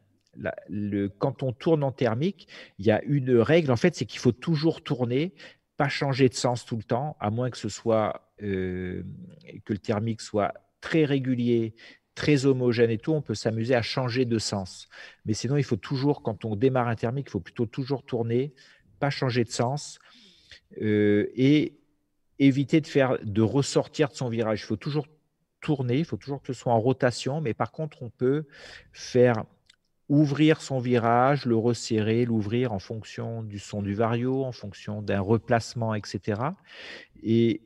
le, quand on tourne en thermique, il y a une règle, en fait, c'est qu'il faut toujours tourner, pas changer de sens tout le temps, à moins que ce soit euh, que le thermique soit très régulier, très homogène et tout, on peut s'amuser à changer de sens. Mais sinon, il faut toujours, quand on démarre un thermique, il faut plutôt toujours tourner, pas changer de sens euh, et éviter de faire de ressortir de son virage. Il faut toujours tourner, il faut toujours que ce soit en rotation, mais par contre, on peut faire ouvrir son virage, le resserrer, l'ouvrir en fonction du son du vario, en fonction d'un replacement, etc. Et,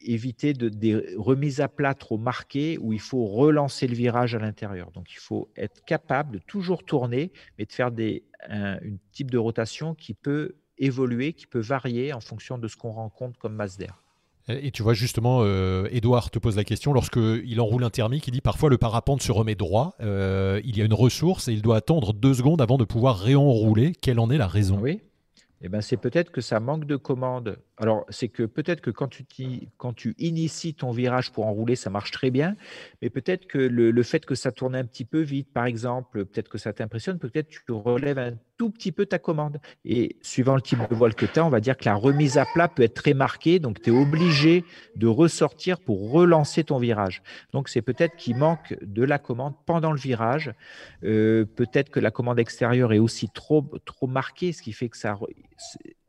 éviter de, des remises à plat trop marquées où il faut relancer le virage à l'intérieur. Donc il faut être capable de toujours tourner, mais de faire des, un type de rotation qui peut évoluer, qui peut varier en fonction de ce qu'on rencontre comme masse d'air. Et tu vois justement, euh, Edouard te pose la question, lorsqu'il enroule un thermique, il dit parfois le parapente se remet droit, euh, il y a une ressource et il doit attendre deux secondes avant de pouvoir réenrouler. Quelle en est la raison? Oui, eh ben, c'est peut-être que ça manque de commande. Alors, c'est que peut-être que quand tu, inities ton virage pour enrouler, ça marche très bien, mais peut-être que le, fait que ça tourne un petit peu vite, par exemple, peut-être que ça t'impressionne, peut-être que tu relèves un tout petit peu ta commande. Et suivant le type de voile que tu as, on va dire que la remise à plat peut être très marquée, donc tu es obligé de ressortir pour relancer ton virage. Donc, c'est peut-être qu'il manque de la commande pendant le virage. Euh, peut-être que la commande extérieure est aussi trop marquée, ce qui fait que ça...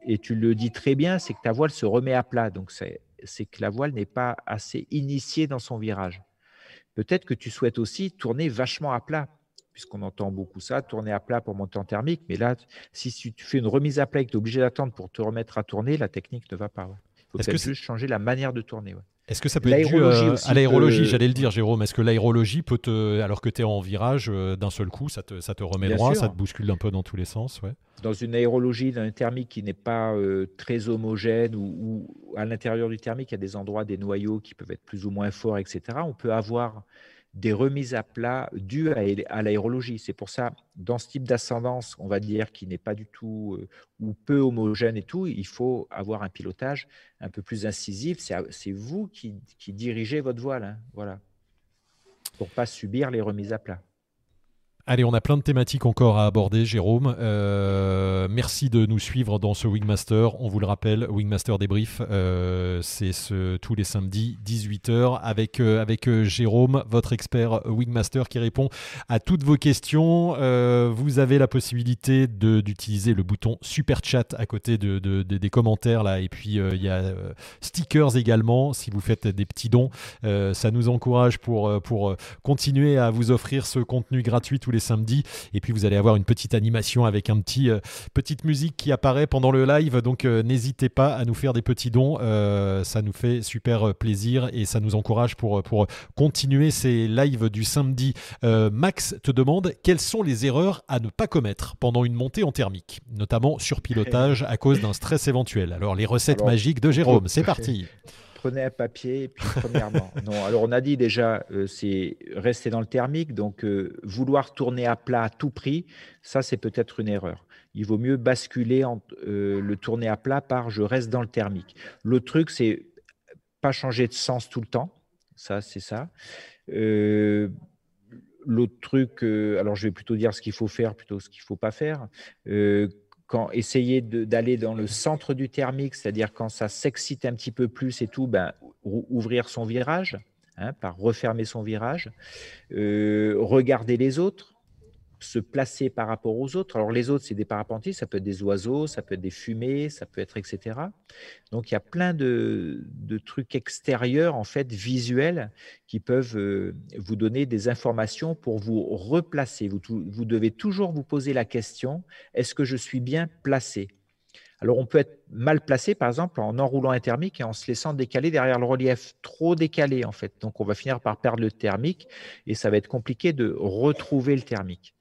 Et tu le dis très bien, c'est que ta voile se remet à plat. Donc, c'est que la voile n'est pas assez initiée dans son virage. Peut-être que tu souhaites aussi tourner vachement à plat puisqu'on entend beaucoup ça, tourner à plat pour monter en thermique. Mais là, si tu fais une remise à plat et que tu es obligé d'attendre pour te remettre à tourner, la technique ne va pas. Il faut peut-être juste changer la manière de tourner. Est-ce que ça peut être dû euh, à l'aérologie J'allais le dire, Jérôme. Est-ce que l'aérologie peut te, alors que tu es en virage, euh, d'un seul coup, ça te, ça te remet droit, ça te bouscule un peu dans tous les sens ouais. Dans une aérologie, dans un thermique qui n'est pas euh, très homogène ou, ou, à l'intérieur du thermique, il y a des endroits, des noyaux qui peuvent être plus ou moins forts, etc. On peut avoir des remises à plat dues à, l'aérologie. C'est pour ça, dans ce type d'ascendance, on va dire qui n'est pas du tout euh, ou peu homogène et tout, il faut avoir un pilotage un peu plus incisif. C'est vous qui, dirigez votre voile. Hein. Voilà. pour pas subir les remises à plat. Allez, on a plein de thématiques encore à aborder, Jérôme. Euh, merci de nous suivre dans ce Wingmaster. On vous le rappelle, Wingmaster débrief, euh, c'est ce, tous les samedis, 18h, avec, euh, avec Jérôme, votre expert Wingmaster, qui répond à toutes vos questions. vous avez la possibilité d'utiliser le bouton Super Chat à côté de, des commentaires, là. Et puis, il y a stickers également, si vous faites des petits dons. ça nous encourage pour, pour continuer à vous offrir ce contenu gratuit tous les samedi Et puis vous allez avoir une petite animation avec un petit euh, petite musique qui apparaît pendant le live. Donc euh, n'hésitez pas à nous faire des petits dons. Euh, ça nous fait super plaisir et ça nous encourage pour, pour continuer ces lives du samedi. Max te demande quelles sont les erreurs à ne pas commettre pendant une montée en thermique, notamment sur pilotage à cause d'un stress éventuel? Alors les recettes magiques de Jérôme, c'est parti prenez un papier, et puis premièrement, non. Alors on a dit déjà, euh, c'est rester dans le thermique, donc euh, vouloir tourner à plat à tout prix, ça c'est peut-être une erreur. Il vaut mieux basculer en, euh, le tourner à plat par je reste dans le thermique. L'autre truc, c'est pas changer de sens tout le temps, ça c'est ça. L'autre truc, alors je vais plutôt dire ce qu'il faut faire plutôt ce qu'il faut pas faire quand essayer d'aller dans le centre du thermique, c'est-à-dire quand ça s'excite un petit peu plus et tout, ben, ouvrir son virage, hein, par refermer son virage, euh, regarder les autres, se placer par rapport aux autres. Alors les autres, c'est des parapentistes, ça peut être des oiseaux, ça peut être des fumées, ça peut être etc. Donc il y a plein de, trucs extérieurs, en fait, visuels, qui peuvent euh, vous donner des informations pour vous replacer. Vous, vous devez toujours vous poser la question, est-ce que je suis bien placé? Alors, on peut être mal placé, par exemple, en enroulant un thermique et en se laissant décaler derrière le relief, trop décalé, en fait. Donc, on va finir par perdre le thermique et ça va être compliqué de retrouver le thermique.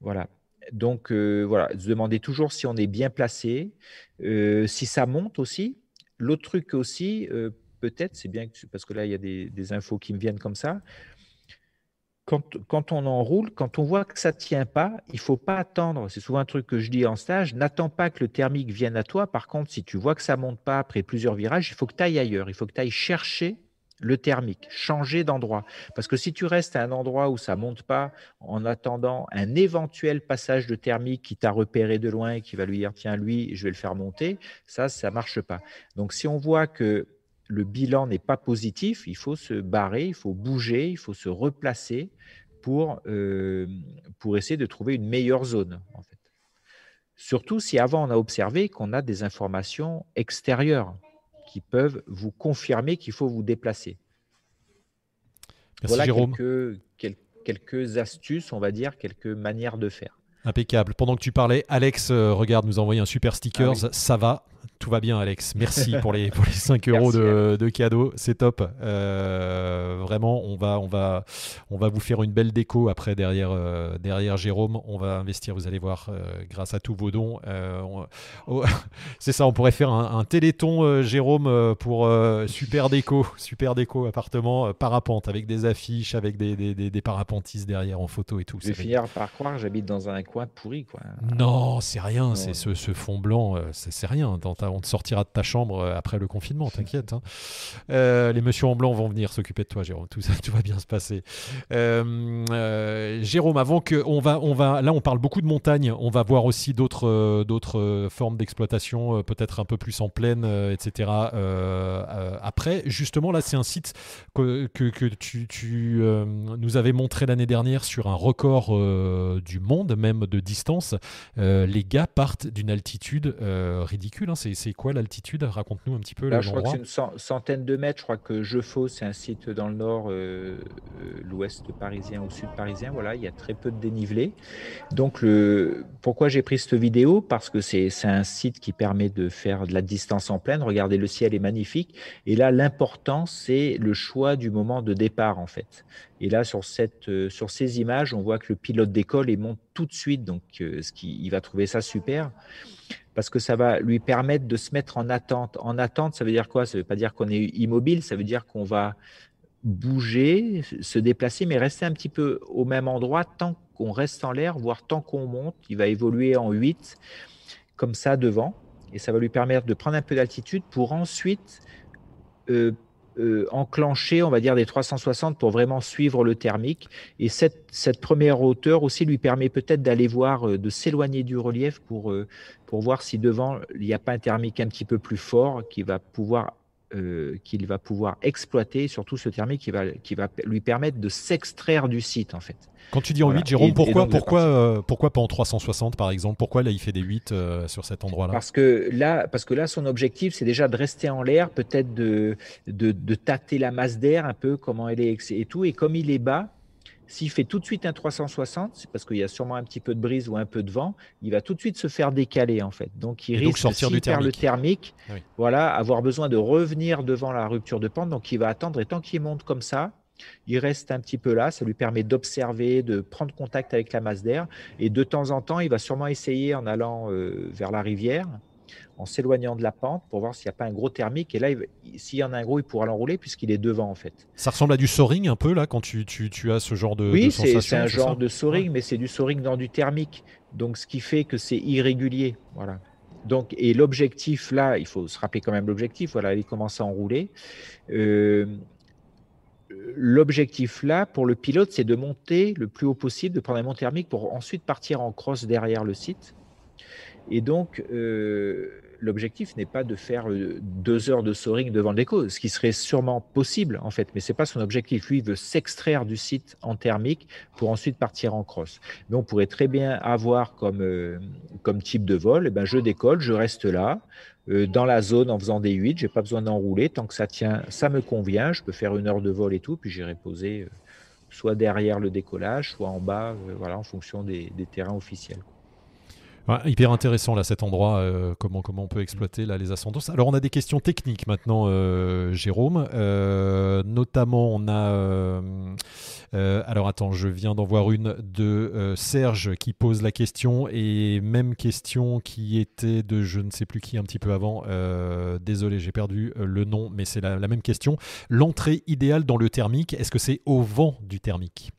Voilà. Donc, euh, voilà, se demander toujours si on est bien placé, euh, si ça monte aussi. L'autre truc aussi, euh, peut-être, c'est bien parce que là, il y a des, infos qui me viennent comme ça. Quand, on enroule, quand on voit que ça ne tient pas, il ne faut pas attendre. C'est souvent un truc que je dis en stage. N'attends pas que le thermique vienne à toi. Par contre, si tu vois que ça ne monte pas après plusieurs virages, il faut que tu ailles ailleurs. Il faut que tu ailles chercher le thermique, changer d'endroit. Parce que si tu restes à un endroit où ça monte pas en attendant un éventuel passage de thermique qui t'a repéré de loin et qui va lui dire tiens lui je vais le faire monter, ça ça marche pas. Donc si on voit que le bilan n'est pas positif, il faut se barrer, il faut bouger, il faut se replacer pour, euh, pour essayer de trouver une meilleure zone. Surtout si avant on a observé qu'on a des informations extérieures qui peuvent vous confirmer qu'il faut vous déplacer. Merci voilà Jérôme. Quelques, quelques astuces, on va dire, quelques manières de faire. Impeccable. Pendant que tu parlais, Alex, euh, regarde, nous a envoyé un super sticker. Ah ça va. Tout va bien, Alex. Merci pour les, pour les 5 euros de, de cadeaux. C'est top. Euh, vraiment, on va, on, va, on va vous faire une belle déco après derrière, euh, derrière Jérôme. On va investir, vous allez voir, euh, grâce à tous vos dons. Oh, c'est ça, on pourrait faire un, téléthon, Jérôme, pour super déco, super déco appartement parapente avec des affiches, avec des, des, des, parapentistes derrière en photo et tout. Je vais finir par croire j'habite dans un coin pourri. Quoi. Non, c'est rien. C'est ce, ce, fond blanc, c'est rien. Dans on te sortira de ta chambre euh, après le confinement, t'inquiète. Hein. Euh, les messieurs en blanc vont venir s'occuper de toi, Jérôme. Tout va bien se passer. Euh, Jérôme, avant que on va, on va, là, on parle beaucoup de montagne. On va voir aussi d'autres, formes d'exploitation, peut-être un peu plus en plaine, etc. après, justement, là, c'est un site que, tu nous avais montré l'année dernière sur un record du monde, même de distance. les gars partent d'une altitude ridicule. Hein, c'est quoi l'altitude? Raconte-nous un petit peu. Là, je crois que c'est une centaine de mètres. Je crois que Jefaux, c'est un site dans le nord, euh, euh, l'ouest parisien ou sud parisien. Voilà, il y a très peu de dénivelé. Donc, le... pourquoi j'ai pris cette vidéo? Parce que c'est un site qui permet de faire de la distance en pleine. Regardez, le ciel est magnifique. Et là, l'important, c'est le choix du moment de départ, en fait. Et là, sur, cette, euh, sur ces images, on voit que le pilote d'école, il monte tout de suite. Donc, ce qui, il va trouver ça super parce que ça va lui permettre de se mettre en attente. En attente, ça veut dire quoi? Ça ne veut pas dire qu'on est immobile, ça veut dire qu'on va bouger, se déplacer, mais rester un petit peu au même endroit tant qu'on reste en l'air, voire tant qu'on monte. Il va évoluer en 8, comme ça devant, et ça va lui permettre de prendre un peu d'altitude pour ensuite euh, euh, enclencher, on va dire, des 360 pour vraiment suivre le thermique. Et cette, cette première hauteur aussi lui permet peut-être d'aller voir, euh, de s'éloigner du relief pour, euh, pour voir si devant, il n'y a pas un thermique un petit peu plus fort qui va pouvoir qu'il va pouvoir exploiter, surtout ce thermique qui va, qui va lui permettre de s'extraire du site en fait. Quand tu dis en 8, Jérôme, pourquoi, pourquoi, euh, pourquoi pas en 360 par exemple? Pourquoi là il fait des 8 euh, sur cet endroit-là? Parce que, là, parce que là, son objectif, c'est déjà de rester en l'air, peut-être de, de, de, tâter la masse d'air un peu, comment elle est et tout. Et comme il est bas, s'il fait tout de suite un 360, c'est parce qu'il y a sûrement un petit peu de brise ou un peu de vent, il va tout de suite se faire décaler en fait. Donc il risque, de sortir du thermique. le thermique, voilà, avoir besoin de revenir devant la rupture de pente. Donc il va attendre et tant qu'il monte comme ça, il reste un petit peu là, ça lui permet d'observer, de prendre contact avec la masse d'air. Et de temps en temps, il va sûrement essayer en allant euh, vers la rivière, en s'éloignant de la pente pour voir s'il n'y a pas un gros thermique. Et là, s'il y en a un gros, il pourra l'enrouler puisqu'il est devant en fait. Ça ressemble à du soaring un peu là quand tu, as ce genre de, oui, c'est un genre de soaring, mais c'est du soaring dans du thermique. Donc ce qui fait que c'est irrégulier. Voilà. Donc, et l'objectif là, il faut se rappeler quand même l'objectif. Voilà, il commence à enrouler. Euh, l'objectif là pour le pilote, c'est de monter le plus haut possible, de prendre un mont thermique pour ensuite partir en crosse derrière le site. Et donc, euh, l'objectif n'est pas de faire euh, deux heures de soaring devant l'écho, ce qui serait sûrement possible en fait, mais c'est pas son objectif. Lui, il veut s'extraire du site en thermique pour ensuite partir en crosse. Mais on pourrait très bien avoir comme, euh, comme type de vol, eh ben, je décolle, je reste là, dans la zone en faisant des 8, j'ai pas besoin d'enrouler, tant que ça tient, ça me convient, je peux faire une heure de vol et tout, puis j'irai poser soit derrière le décollage, soit en bas, voilà, en fonction des terrains officiels hyper intéressant là cet endroit, euh, comment, comment on peut exploiter là, les ascendances. Alors on a des questions techniques maintenant, euh, Jérôme. Euh, notamment on a... alors attends, je viens d'en voir une de Serge qui pose la question et même question qui était de je ne sais plus qui un petit peu avant. désolé, j'ai perdu le nom, mais c'est la, la, même question. L'entrée idéale dans le thermique, est-ce que c'est au vent du thermique?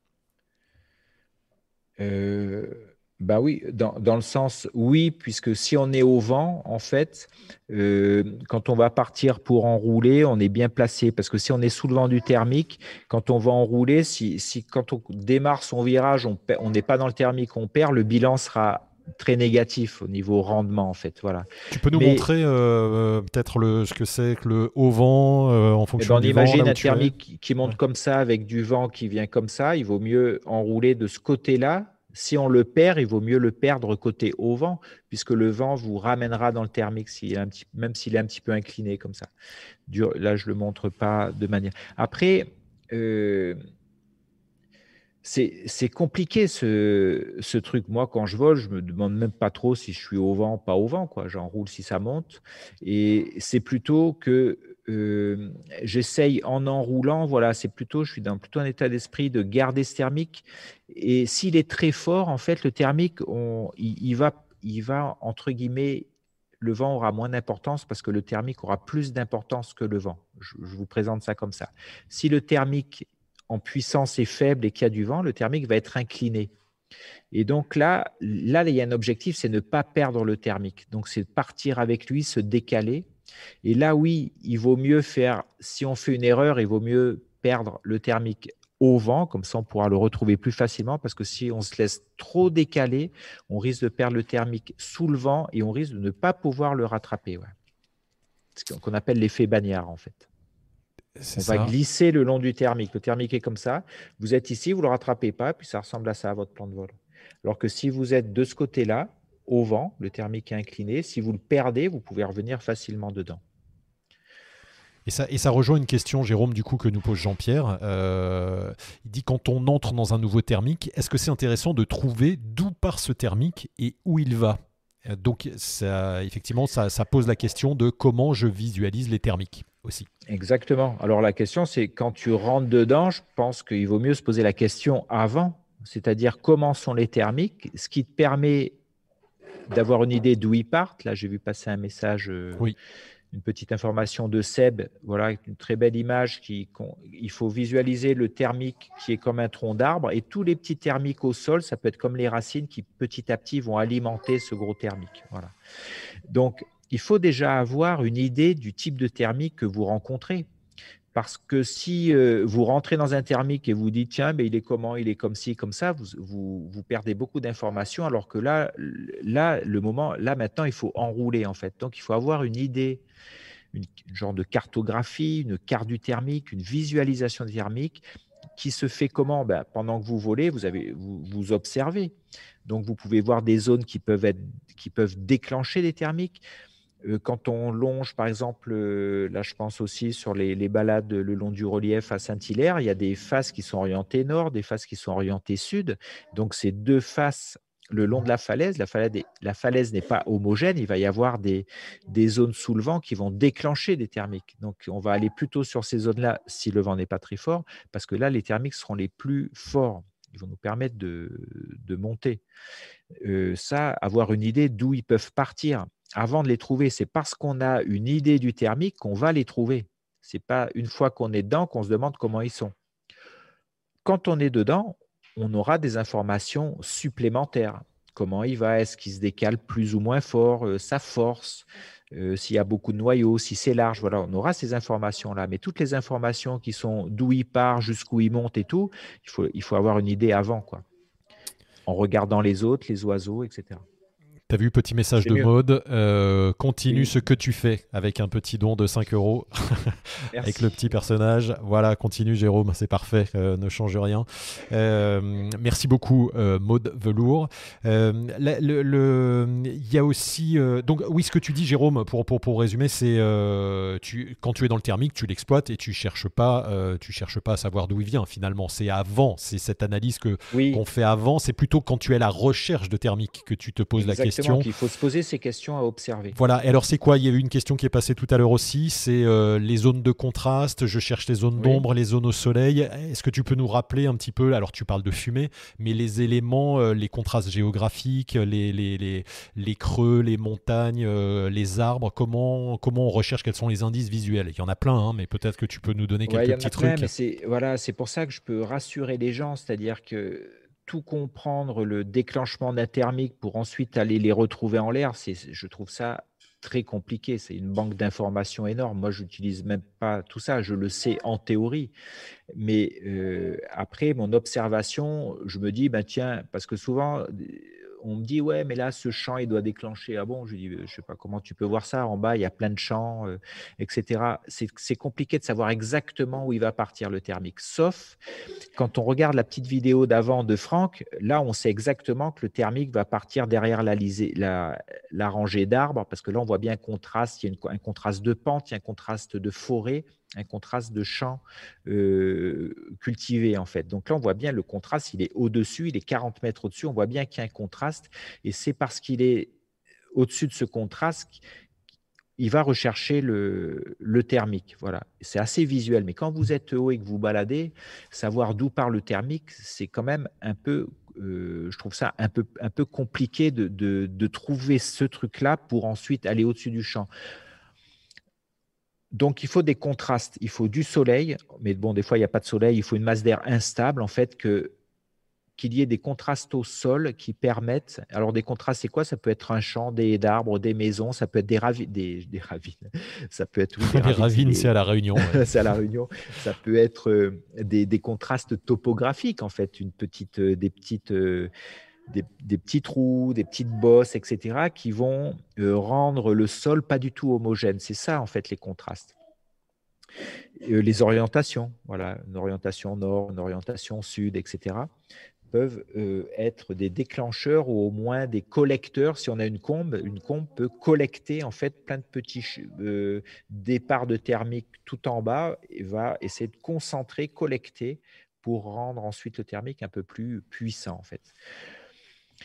Bah oui, dans, dans, le sens oui, puisque si on est au vent, en fait, euh, quand on va partir pour enrouler, on est bien placé. Parce que si on est sous le vent du thermique, quand on va enrouler, si, si quand on démarre son virage, on n'est pas dans le thermique, on perd, le bilan sera très négatif au niveau rendement en fait. Voilà. Tu peux nous montrer euh, euh, peut-être le ce que c'est que le haut vent en fonction eh ben, on imagine un thermique qui monte comme ça avec du vent qui vient comme ça. Il vaut mieux enrouler de ce côté là si on le perd, il vaut mieux le perdre côté au vent, puisque le vent vous ramènera dans le thermique, même s'il est un petit peu incliné comme ça. là, je ne le montre pas de manière. Après, euh, c'est compliqué ce, truc. Moi, quand je vole, je me demande même pas trop si je suis au vent, pas au vent. J'enroule si ça monte. Et c'est plutôt que euh, j'essaye en enroulant, voilà, c'est plutôt, je suis dans plutôt un état d'esprit de garder ce thermique. Et s'il est très fort, en fait, le thermique, il, va, il va, entre guillemets, le vent aura moins d'importance parce que le thermique aura plus d'importance que le vent. Je, vous présente ça comme ça. Si le thermique en puissance est faible et qu'il y a du vent, le thermique va être incliné. Et donc là, là, il y a un objectif, c'est ne pas perdre le thermique. Donc c'est partir avec lui, se décaler et là, oui, il vaut mieux faire, si on fait une erreur, il vaut mieux perdre le thermique au vent, comme ça on pourra le retrouver plus facilement, parce que si on se laisse trop décaler, on risque de perdre le thermique sous le vent et on risque de ne pas pouvoir le rattraper. Ce qu'on appelle l'effet bagnard, en fait. On va glisser le long du thermique. Le thermique est comme ça. Vous êtes ici, vous ne le rattrapez pas, puis ça ressemble à ça à votre plan de vol. Alors que si vous êtes de ce côté-là, au vent, le thermique est incliné. Si vous le perdez, vous pouvez revenir facilement dedans. Et ça, et ça rejoint une question, Jérôme, du coup, que nous pose Jean-Pierre. Euh, il dit quand on entre dans un nouveau thermique, est-ce que c'est intéressant de trouver d'où part ce thermique et où il va? Euh, Donc, ça, effectivement, ça, ça, pose la question de comment je visualise les thermiques aussi. Exactement. Alors, la question, c'est quand tu rentres dedans, je pense qu'il vaut mieux se poser la question avant, c'est-à-dire comment sont les thermiques, ce qui te permet d'avoir une idée d'où ils partent. Là, j'ai vu passer un message, euh, une petite information de Seb. Voilà, une très belle image. Qui, il faut visualiser le thermique qui est comme un tronc d'arbre et tous les petits thermiques au sol, ça peut être comme les racines qui petit à petit vont alimenter ce gros thermique. Voilà. Donc, il faut déjà avoir une idée du type de thermique que vous rencontrez. Parce que si euh, vous rentrez dans un thermique et vous dites, tiens, mais il est comment, il est comme ci, comme ça, vous, vous, perdez beaucoup d'informations, alors que là, là, le moment, là, maintenant, il faut enrouler, en fait. Donc, il faut avoir une idée, une, genre de cartographie, une carte du thermique, une visualisation thermique qui se fait comment? Ben, Pendant que vous volez, vous, avez, vous, vous observez. Donc, vous pouvez voir des zones qui peuvent, être, qui peuvent déclencher des thermiques. Euh, quand on longe, par exemple, euh, là je pense aussi sur les, balades le long du relief à Saint-Hilaire, il y a des faces qui sont orientées nord, des faces qui sont orientées sud. Donc ces deux faces le long de la falaise, la falaise, la falaise n'est pas homogène, il va y avoir des, des zones sous le vent qui vont déclencher des thermiques. Donc on va aller plutôt sur ces zones-là si le vent n'est pas très fort, parce que là les thermiques seront les plus forts. Ils vont nous permettre de, monter. Euh, ça, avoir une idée d'où ils peuvent partir avant de les trouver. C'est parce qu'on a une idée du thermique qu'on va les trouver. Ce n'est pas une fois qu'on est dedans qu'on se demande comment ils sont. Quand on est dedans, on aura des informations supplémentaires. Comment il va Est-ce qu'il se décale plus ou moins fort euh, Sa force euh, S'il y a beaucoup de noyaux Si c'est large Voilà, on aura ces informations-là. Mais toutes les informations qui sont d'où il part, jusqu'où il monte et tout, il faut, il faut avoir une idée avant. quoi. En regardant les autres, les oiseaux, etc. T'as vu, petit message de mode. Euh, continue ce que tu fais avec un petit don de 5 euros avec le petit personnage. Voilà, continue Jérôme, c'est parfait, euh, ne change rien. Euh, merci beaucoup Maude Velour. Il y a aussi... donc oui, ce que tu dis Jérôme, pour, pour, pour résumer, c'est tu, quand tu es dans le thermique, tu l'exploites et tu cherches pas, tu cherches pas à savoir d'où il vient finalement. C'est avant, c'est cette analyse que qu'on fait avant. C'est plutôt quand tu es à la recherche de thermique que tu te poses la question il faut se poser ces questions à observer. Voilà. Et alors, c'est quoi? Il y a eu une question qui est passée tout à l'heure aussi. C'est euh, les zones de contraste. Je cherche les zones d'ombre, les zones au soleil. Est-ce que tu peux nous rappeler un petit peu Alors, tu parles de fumée, mais les éléments, euh, les contrastes géographiques, les, les, les, creux, les montagnes, euh, les arbres. Comment comment on recherche Quels sont les indices visuels? Il y en a plein, hein, mais peut-être que tu peux nous donner quelques petits trucs. c'est voilà, c'est pour ça que je peux rassurer les gens, c'est-à-dire que tout comprendre le déclenchement d'un thermique pour ensuite aller les retrouver en l'air, je trouve ça très compliqué. C'est une banque d'informations énorme. Moi, je n'utilise même pas tout ça. Je le sais en théorie. Mais euh, après, mon observation, je me dis, ben, tiens, parce que souvent, on me dit ouais mais là ce champ il doit déclencher. Ah bon? Je dis je sais pas comment tu peux voir ça? En bas il y a plein de champs euh, etc c'est compliqué de savoir exactement où il va partir le thermique. Sauf quand on regarde la petite vidéo d'avant de Franck là on sait exactement que le thermique va partir derrière la, la rangée d'arbres parce que là on voit bien un contraste. Il y a un contraste de pente il y a un contraste de forêt un contraste de champ euh, cultivé en fait. Donc là, on voit bien le contraste, il est au-dessus, il est 40 mètres au-dessus, on voit bien qu'il y a un contraste, et c'est parce qu'il est au-dessus de ce contraste il va rechercher le, thermique. Voilà, c'est assez visuel. Mais quand vous êtes haut et que vous baladez, savoir d'où part le thermique, c'est quand même un peu, euh, je trouve ça un peu, un peu compliqué de, trouver ce truc-là pour ensuite aller au-dessus du champ. Donc, il faut des contrastes. Il faut du soleil, mais bon, des fois, il n'y a pas de soleil. Il faut une masse d'air instable, en fait, que qu'il y ait des contrastes au sol qui permettent. Alors, des contrastes, c'est quoi? Ça peut être un champ, des d'arbres, des maisons, ça peut être des, ravines. Des, ravines. Ça peut être. des, ravines, c'est à La Réunion. c'est à La Réunion. Ça peut être euh, des, des, contrastes topographiques, en fait, une petite, euh, des petites. Euh, des, petits trous, des petites bosses, etc., qui vont euh, rendre le sol pas du tout homogène. C'est ça, en fait, les contrastes. Euh, les orientations, voilà, une orientation nord, une orientation sud, etc., peuvent euh, être des déclencheurs ou au moins des collecteurs. Si on a une combe, une combe peut collecter en fait plein de petits départs de thermique tout en bas et va essayer de concentrer, collecter pour rendre ensuite le thermique un peu plus puissant en fait.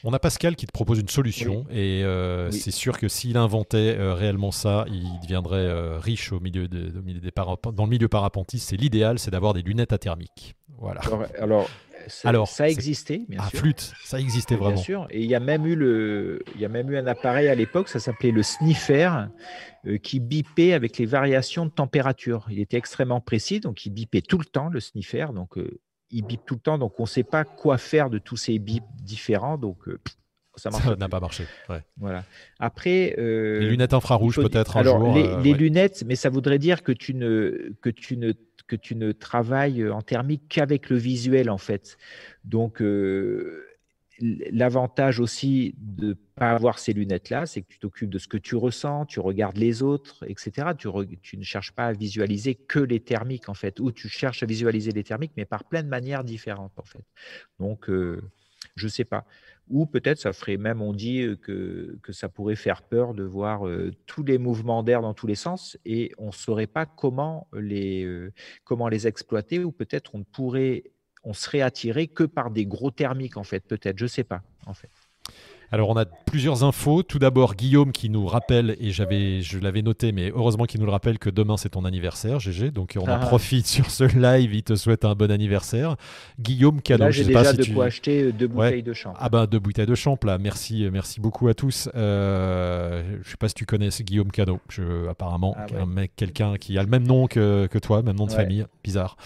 On a Pascal qui te propose une solution et euh, c'est sûr que s'il inventait euh, réellement ça, il deviendrait euh, riche au milieu, des dans le milieu parapentiste. C'est l'idéal, c'est d'avoir des lunettes à thermique. Voilà. Alors, alors, ça existait, bien sûr. flûte, ça existait vraiment. Bien sûr. Et il y a même eu le, il y a même eu un appareil à l'époque, ça s'appelait le sniffer, qui bipait avec les variations de température. Il était extrêmement précis, donc il bipait tout le temps le sniffer. Donc il bip tout le temps, donc on ne sait pas quoi faire de tous ces bips différents. Donc, euh, Ça n'a pas marché. Voilà. Après, les lunettes infrarouges peut-être un jour. Les, les lunettes, mais ça voudrait dire que tu ne que tu ne que tu ne travailles en thermique qu'avec le visuel en fait. Donc L'avantage aussi de ne pas avoir ces lunettes-là, c'est que tu t'occupes de ce que tu ressens, tu regardes les autres, etc. Tu, ne cherches pas à visualiser que les thermiques, en fait, ou tu cherches à visualiser les thermiques, mais par plein de manières différentes, en fait. Donc, euh, je ne sais pas. Ou peut-être ça ferait même, on dit euh, que, que ça pourrait faire peur de voir euh, tous les mouvements d'air dans tous les sens et on ne saurait pas comment les, comment les exploiter, ou peut-être on ne pourrait on serait attiré que par des gros thermiques, en fait, peut-être, je ne sais pas, en fait. Alors on a plusieurs infos. Tout d'abord Guillaume qui nous rappelle, et j'avais, je l'avais noté, mais heureusement qu'il nous le rappelle que demain c'est ton anniversaire, GG. Donc on en ah. profite sur ce live. Il te souhaite un bon anniversaire. Guillaume cadeau. Là j'ai déjà de quoi acheter euh, deux bouteilles de champ. Ah ben deux bouteilles de champ là. Merci, euh, merci beaucoup à tous. Euh, je sais pas si tu connais Guillaume Cano. Je, apparemment ah un mec, quelqu'un qui a le même nom que, que toi, même nom de famille. Bizarre.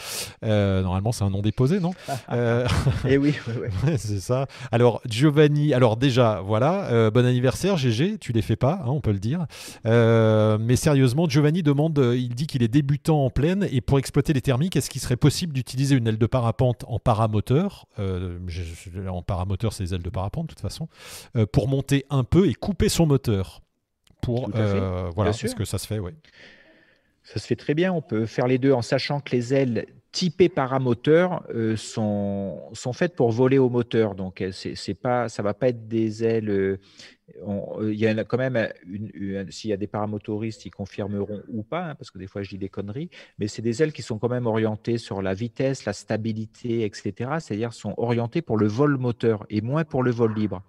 Euh, normalement c'est un nom déposé, non Eh oui, c'est ça. Alors Giovanni. Alors déjà voilà, euh, bon anniversaire GG, tu les fais pas, hein, on peut le dire. Euh, mais sérieusement, Giovanni demande, euh, il dit qu'il est débutant en pleine et pour exploiter les thermiques, est-ce qu'il serait possible d'utiliser une aile de parapente en paramoteur? En paramoteur, c'est les ailes de parapente de toute façon, pour monter un peu et couper son moteur. Pour voilà, est-ce que ça se fait, oui. Ça se fait très bien. On peut faire les deux en sachant que les ailes typées paramoteur euh, sont, sont faites pour voler au moteur. Donc, c'est pas, ça ne va pas être des ailes. Euh, il y a quand même, s'il y a des paramotoristes, ils confirmeront ou pas, hein, parce que des fois je dis des conneries, mais c'est des ailes qui sont quand même orientées sur la vitesse, la stabilité, etc. C'est-à-dire sont orientées pour le vol moteur et moins pour le vol libre.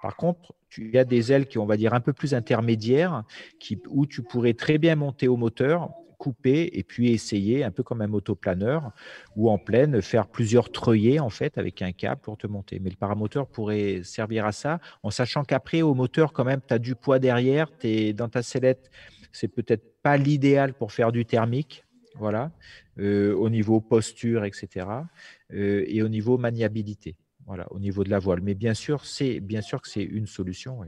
Par contre, il y a des ailes qui, on va dire, un peu plus intermédiaires, qui, où tu pourrais très bien monter au moteur couper et puis essayer, un peu comme un motoplaneur, ou en pleine, faire plusieurs treuillets en fait avec un câble pour te monter. Mais le paramoteur pourrait servir à ça, en sachant qu'après, au moteur, quand même, tu as du poids derrière, tu es dans ta sellette, c'est peut-être pas l'idéal pour faire du thermique, voilà, euh, au niveau posture, etc., euh, et au niveau maniabilité, voilà, au niveau de la voile. Mais bien sûr, c'est bien sûr que c'est une solution.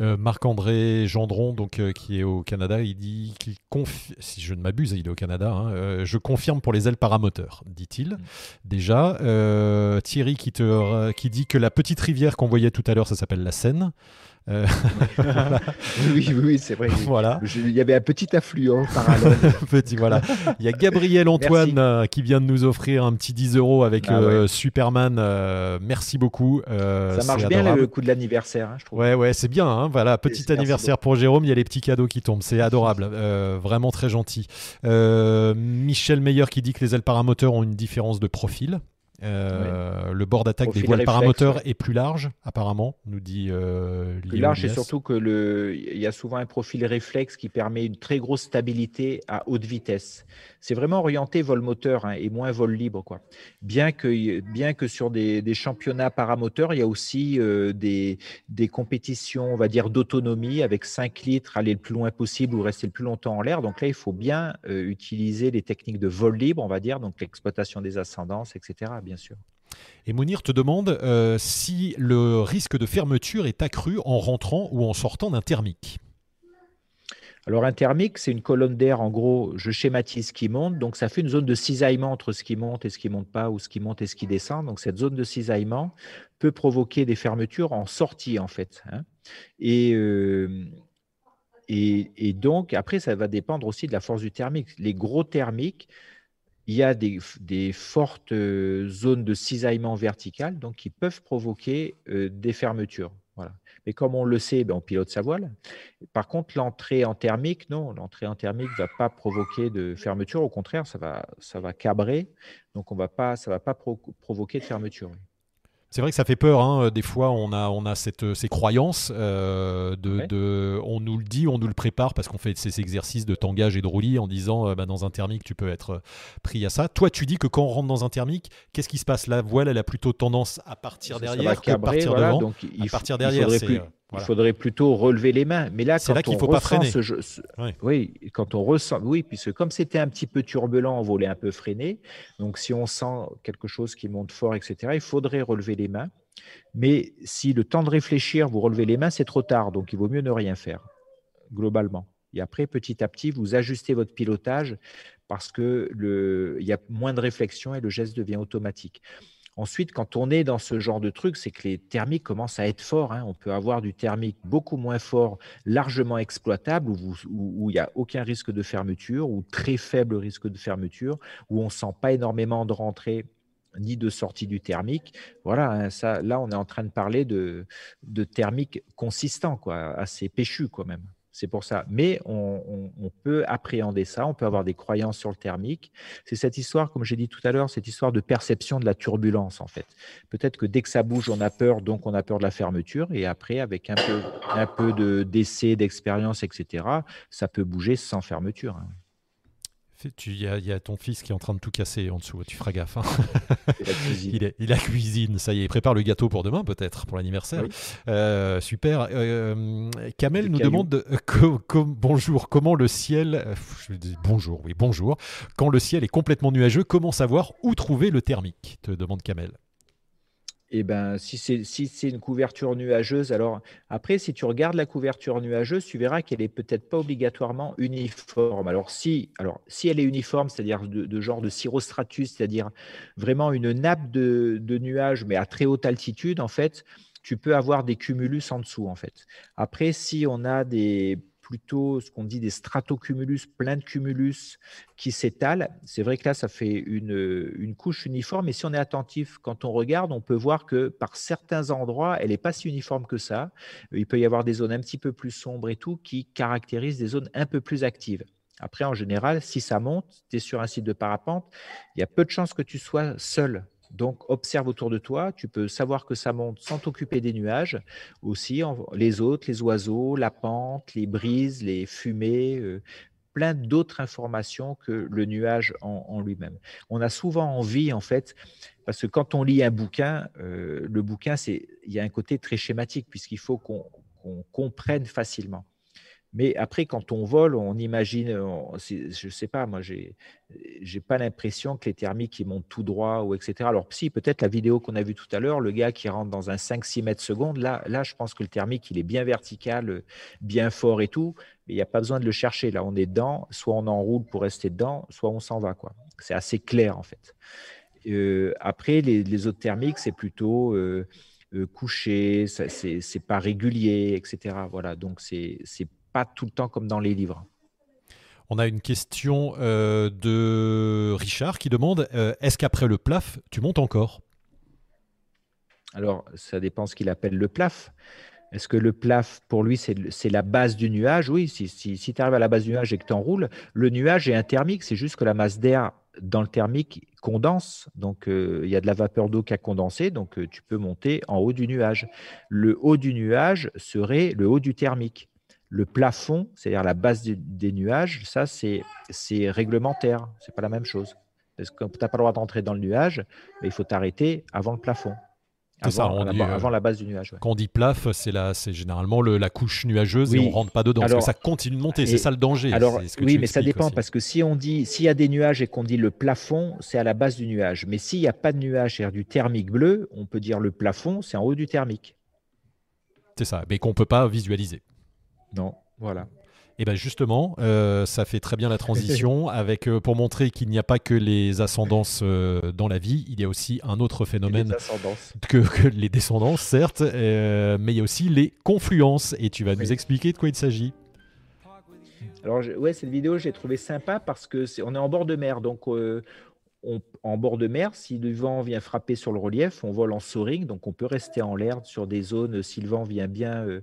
Euh, Marc-André Gendron, donc, euh, qui est au Canada, il dit qu'il confie, si je ne m'abuse, il est au Canada, hein, euh, je confirme pour les ailes paramoteurs, dit-il. Mm. Déjà, Thierry qui, te, qui dit que la petite rivière qu'on voyait tout à l'heure, ça s'appelle la Seine. Euh, oui, oui, c'est vrai. Voilà. il y avait un petit affluent parallèle. petit, voilà. Il y a Gabriel Antoine euh, qui vient de nous offrir un petit 10 euros avec ah euh, Superman. merci beaucoup. Ça marche bien le coup de l'anniversaire, hein, je trouve. Ouais, ouais, c'est bien. Hein. voilà, petit anniversaire pour Jérôme. Il y a les petits cadeaux qui tombent. C'est adorable. vraiment très gentil. Michel Meyer qui dit que les ailes paramoteurs ont une différence de profil. Euh, le bord d'attaque des voiles paramoteurs est plus large, apparemment, nous dit euh, Plus large, et surtout que le, il y a souvent un profil réflexe qui permet une très grosse stabilité à haute vitesse. C'est vraiment orienté vol moteur hein, et moins vol libre, quoi. Bien que, bien que sur des, championnats paramoteurs, il y a aussi euh, des, des compétitions, on va dire, d'autonomie avec 5 litres, aller le plus loin possible ou rester le plus longtemps en l'air. Donc là, il faut bien utiliser les techniques de vol libre, on va dire, donc l'exploitation des ascendances, etc. Bien Et Mounir te demande euh, si le risque de fermeture est accru en rentrant ou en sortant d'un thermique. Alors un thermique, c'est une colonne d'air, en gros, je schématise ce qui monte, donc ça fait une zone de cisaillement entre ce qui monte et ce qui monte pas, ou ce qui monte et ce qui descend. Donc cette zone de cisaillement peut provoquer des fermetures en sortie, en fait. Hein. Euh, et, et, donc, après, ça va dépendre aussi de la force du thermique. Les gros thermiques, il y a des, fortes zones de cisaillement vertical donc qui peuvent provoquer des fermetures. Mais comme on le sait, ben, on pilote sa voile. Par contre, l'entrée en thermique, non, l'entrée en thermique ne va pas provoquer de fermeture. Au contraire, ça va, cabrer. Donc, ça ne va pas provoquer de fermeture. C'est vrai que ça fait peur. Hein. Des fois, on a, on a cette, ces croyances. Euh, de, on nous le dit, on nous le prépare parce qu'on fait ces exercices de tangage et de roulis en disant euh, bah, dans un thermique, tu peux être euh, pris à ça. Toi, tu dis que quand on rentre dans un thermique, qu'est-ce qui se passe? La voile, elle a plutôt tendance à partir derrière qu'à partir devant. Donc, il, à partir derrière, c'est. Il faudrait plutôt relever les mains. Mais là, quand là qu'il faut pas freiner. Oui, quand on ressent, oui, puisque comme c'était un petit peu turbulent, on volait un peu freiné. Donc, si on sent quelque chose qui monte fort, etc., il faudrait relever les mains. Mais si le temps de réfléchir, vous relevez les mains, c'est trop tard. Donc, il vaut mieux ne rien faire, globalement. Et après, petit à petit, vous ajustez votre pilotage parce qu'il y a moins de réflexion et le geste devient automatique. Ensuite, quand on est dans ce genre de truc, c'est que les thermiques commencent à être forts. Hein. On peut avoir du thermique beaucoup moins fort, largement exploitable, où il n'y a aucun risque de fermeture, ou très faible risque de fermeture, où on ne sent pas énormément de rentrée ni de sortie du thermique. Voilà, hein, là, on est en train de parler de, de thermique consistant, quoi, assez péchu quand même. C'est pour ça. Mais on, peut appréhender ça, on peut avoir des croyances sur le thermique. C'est cette histoire, comme j'ai dit tout à l'heure, cette histoire de perception de la turbulence, en fait. Peut-être que dès que ça bouge, on a peur, donc on a peur de la fermeture. Et après, avec un peu, un peu d'essai, d'expérience, etc., ça peut bouger sans fermeture. Hein. Il y, a ton fils qui est en train de tout casser en dessous, tu feras gaffe. Hein. il, est, il a cuisine, ça y est, il prépare le gâteau pour demain peut-être, pour l'anniversaire. Euh, super. Euh, Kamel nous demande bonjour, comment le ciel, je dis bonjour, oui bonjour, quand le ciel est complètement nuageux, comment savoir où trouver le thermique? Te demande Kamel. Eh ben, si c'est si une couverture nuageuse, alors après, si tu regardes la couverture nuageuse, tu verras qu'elle est peut-être pas obligatoirement uniforme. Alors si, alors si elle est uniforme, c'est-à-dire de, genre de cirrostratus, c'est-à-dire vraiment une nappe de, de nuages, mais à très haute altitude, en fait, tu peux avoir des cumulus en dessous, en fait. Après, si on a des plutôt ce qu'on dit des stratocumulus, plein de cumulus qui s'étalent. C'est vrai que là, ça fait une, couche uniforme, mais si on est attentif, quand on regarde, on peut voir que par certains endroits, elle n'est pas si uniforme que ça. Il peut y avoir des zones un petit peu plus sombres et tout qui caractérisent des zones un peu plus actives. Après, en général, si ça monte, tu es sur un site de parapente, il y a peu de chances que tu sois seul donc, observe autour de toi. Tu peux savoir que ça monte sans t'occuper des nuages. Aussi, les autres, les oiseaux, la pente, les brises, les fumées, euh, plein d'autres informations que le nuage en, lui-même. On a souvent envie, en fait, parce que quand on lit un bouquin, euh, le bouquin, il y a un côté très schématique, puisqu'il faut qu'on comprenne facilement. Mais après, quand on vole, on imagine, je ne sais pas, moi, je n'ai pas l'impression que les thermiques ils montent tout droit ou etc. Alors, si, peut-être la vidéo qu'on a vue tout à l'heure, le gars qui rentre dans un 5-6 mètres secondes, là, là, je pense que le thermique, il est bien vertical, bien fort et tout, mais il n'y a pas besoin de le chercher. Là, on est dedans, soit on enroule pour rester dedans, soit on s'en va. quoi. C'est assez clair, en fait. Euh, après, les, autres thermiques, c'est plutôt euh, euh, couché, c'est pas régulier, etc. Voilà, donc c'est pas tout le temps comme dans les livres. On a une question euh, de Richard qui demande euh, est-ce qu'après le plaf, tu montes encore? Alors, ça dépend ce qu'il appelle le plaf. Est-ce que le plaf, pour lui, c'est la base du nuage? Oui, si, si, tu arrives à la base du nuage et que tu enroules, le nuage est un thermique, c'est juste que la masse d'air dans le thermique condense. Donc, euh, il y a de la vapeur d'eau qui a condensé, donc tu peux monter en haut du nuage. Le haut du nuage serait le haut du thermique. Le plafond, c'est-à-dire la base des, nuages, ça, c'est réglementaire. Ce n'est pas la même chose. Parce que tu n'as pas le droit d'entrer dans le nuage, mais il faut t'arrêter avant le plafond. Avant, ça, euh, avant, la base du nuage. Quand on dit plaf, c'est généralement la couche nuageuse et on rentre pas dedans. parce que ça continue de monter, c'est ça le danger. Alors, oui, mais ça dépend parce que si on dit s'il y a des nuages et qu'on dit le plafond, c'est à la base du nuage. Mais s'il n'y a pas de nuage, c'est-à-dire du thermique bleu, on peut dire le plafond, c'est en haut du thermique. C'est ça, mais qu'on ne peut pas visualiser. Non, voilà. Et eh bien justement, euh, ça fait très bien la transition avec euh, pour montrer qu'il n'y a pas que les ascendances euh, dans la vie, il y a aussi un autre phénomène que, que, les descendances, certes, mais il y a aussi les confluences. Et tu vas nous expliquer de quoi il s'agit. Alors ouais, cette vidéo j'ai trouvé sympa parce que est, on est en bord de mer, donc en bord de mer, si le vent vient frapper sur le relief, on vole en soaring, donc on peut rester en l'air sur des zones si le vent vient bien euh,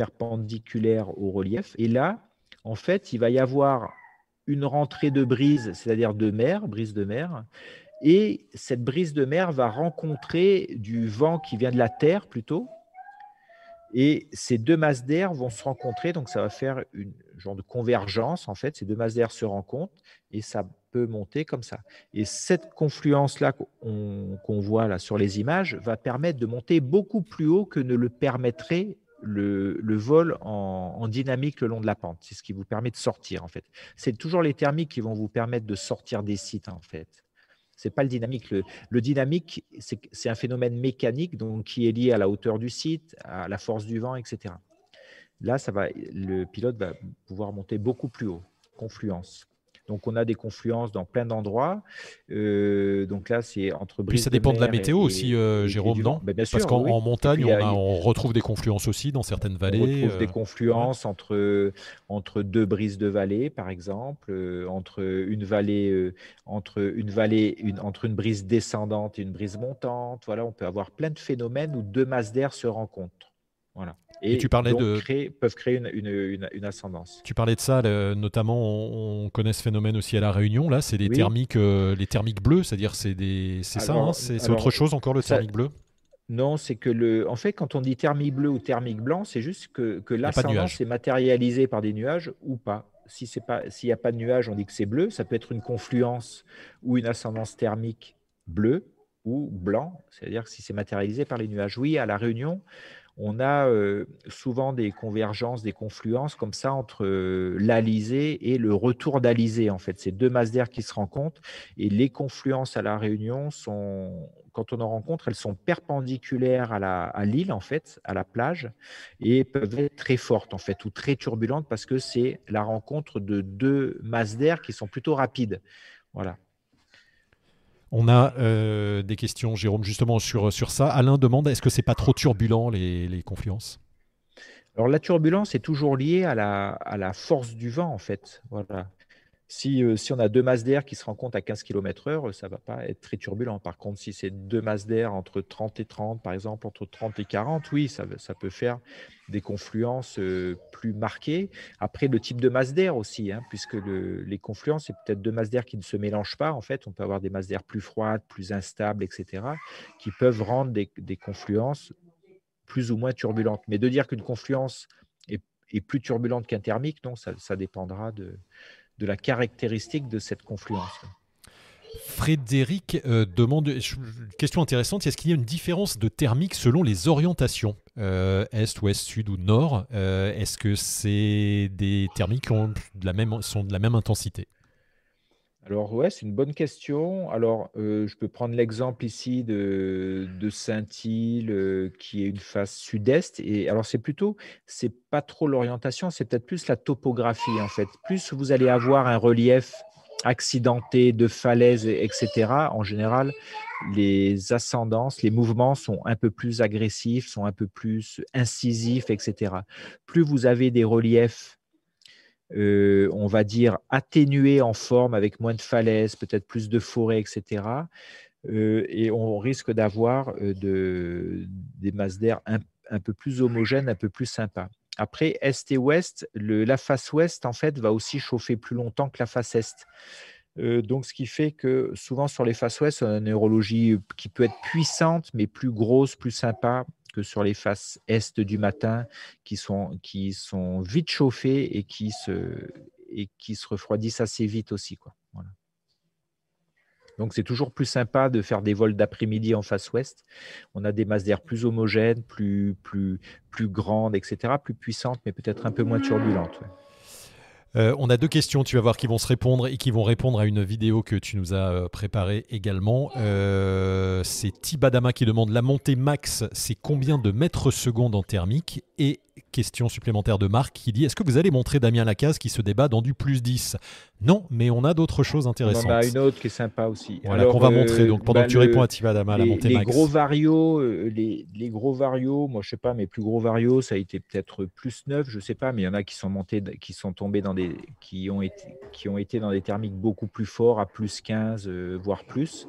perpendiculaire au relief. Et là, en fait, il va y avoir une rentrée de brise, c'est-à-dire de mer, brise de mer, et cette brise de mer va rencontrer du vent qui vient de la terre plutôt, et ces deux masses d'air vont se rencontrer, donc ça va faire une genre de convergence en fait. Ces deux masses d'air se rencontrent et ça peut monter comme ça. Et cette confluence-là qu'on voit là sur les images va permettre de monter beaucoup plus haut que ne le permettrait le, vol en, dynamique le long de la pente. C'est ce qui vous permet de sortir en fait. C'est toujours les thermiques qui vont vous permettre de sortir des sites en fait. C'est pas le dynamique. Le, dynamique, c'est un phénomène mécanique donc, qui est lié à la hauteur du site, à la force du vent, etc. Là, ça va, le pilote va pouvoir monter beaucoup plus haut. Confluence. Donc, on a des confluences dans plein d'endroits. Euh, donc là, c'est entre Puis ça dépend de, la météo aussi, euh, Jérôme, non ben, Parce qu'en montagne, on, retrouve des confluences aussi dans certaines vallées. On retrouve des euh, confluences entre, entre deux brises de vallée, par exemple, entre une vallée, entre une vallée, une, entre une brise descendante et une brise montante. Voilà, on peut avoir plein de phénomènes où deux masses d'air se rencontrent. Voilà et, tu parlais de peuvent créer une, ascendance. Tu parlais de ça, notamment on, connaît ce phénomène aussi à la Réunion. Là, c'est les thermiques, euh, les thermiques bleus, c'est-à-dire c'est des, c'est ça, hein, c'est autre chose encore le thermique bleu? Non, c'est que le, en fait, quand on dit thermique bleu ou thermique blanc, c'est juste que, que l'ascendance est matérialisée par des nuages ou pas. Si c'est pas, s'il n'y a pas de nuages, on dit que c'est bleu. Ça peut être une confluence ou une ascendance thermique bleue ou blanc, c'est-à-dire si c'est matérialisé par les nuages. Oui, à la Réunion, on a souvent des convergences, des confluences comme ça entre euh, et le retour d'Alizé. En fait, c'est deux masses d'air qui se rencontrent et les confluences à la Réunion sont, quand on en rencontre, elles sont perpendiculaires à l'île en fait, à la plage, et peuvent être très fortes en fait ou très turbulentes parce que c'est la rencontre de deux masses d'air qui sont plutôt rapides. Voilà. On a euh, des questions, Jérôme, justement sur, ça. Alain demande est-ce que c'est pas trop turbulent les, les confluences? Alors la turbulence est toujours liée à la, à la force du vent en fait. Voilà. Euh, si, on a deux masses d'air qui se rencontrent à 15 km/h, ça ne va pas être très turbulent. Par contre, si c'est deux masses d'air entre 30 et 30, par exemple, entre 30 et 40, oui, ça, peut faire des confluences euh, plus marquées. Après, le type de masse d'air aussi, hein, puisque les confluences, c'est peut-être deux masses d'air qui ne se mélangent pas. En fait, on peut avoir des masses d'air plus froides, plus instables, etc., qui peuvent rendre des, confluences plus ou moins turbulentes. Mais de dire qu'une confluence est, plus turbulente qu'un thermique, non, ça dépendra de, de la caractéristique de cette confluence. Frédéric euh, demande une question intéressante est-ce qu'il y a une différence de thermique selon les orientations euh, Est, ouest, sud ou nord euh, Est-ce que c'est des thermiques qui de sont de la même intensité? Alors, ouais, c'est une bonne question. Alors, je peux prendre l'exemple ici de, Saint-Île, qui est une face sud-est. Et alors, c'est plutôt, c'est pas trop l'orientation, c'est peut-être plus la topographie, en fait. Plus vous allez avoir un relief accidenté de falaises, etc., en général, les ascendances, les mouvements sont un peu plus agressifs, sont un peu plus incisifs, etc. Plus vous avez des reliefs euh, on va dire, atténué en forme avec moins de falaises, peut-être plus de forêts, etc. Euh, et on risque d'avoir euh, des masses d'air un, peu plus homogènes, un peu plus sympas. Après, est et ouest, la face ouest, en fait, va aussi chauffer plus longtemps que la face est. donc, ce qui fait que souvent sur les faces ouest, on a une neurologie qui peut être puissante, mais plus grosse, plus sympa, que sur les faces est du matin qui sont, qui sont vite chauffées et qui se, et qui se refroidissent assez vite aussi. Quoi. Donc c'est toujours plus sympa de faire des vols d'après-midi en face ouest. On a des masses d'air plus homogènes, plus, plus, plus grandes, etc., plus puissantes, mais peut-être un peu moins turbulentes. Euh, on a deux questions, tu vas voir, qui vont se répondre et qui vont répondre à une vidéo que tu nous as euh, préparée également. Euh, c'est Tibadama qui demande la montée max, c'est combien de mètres secondes en thermique? Et question supplémentaire de Marc qui dit Est-ce que vous allez montrer Damien Lacaze qui se débat dans du plus 10 Non, mais on a d'autres choses intéressantes. On en a une autre qui est sympa aussi. Voilà, qu'on va montrer. Donc pendant bah, que tu réponds à Tibadama, la montée max. Gros varios, les, les, gros varios, moi je sais pas, mes plus gros varios, ça a été peut-être plus 9, je sais pas, mais il y en a qui sont montés, qui sont tombés dans des. qui ont été, qui ont été dans des thermiques beaucoup plus forts, à plus 15, euh, voire plus.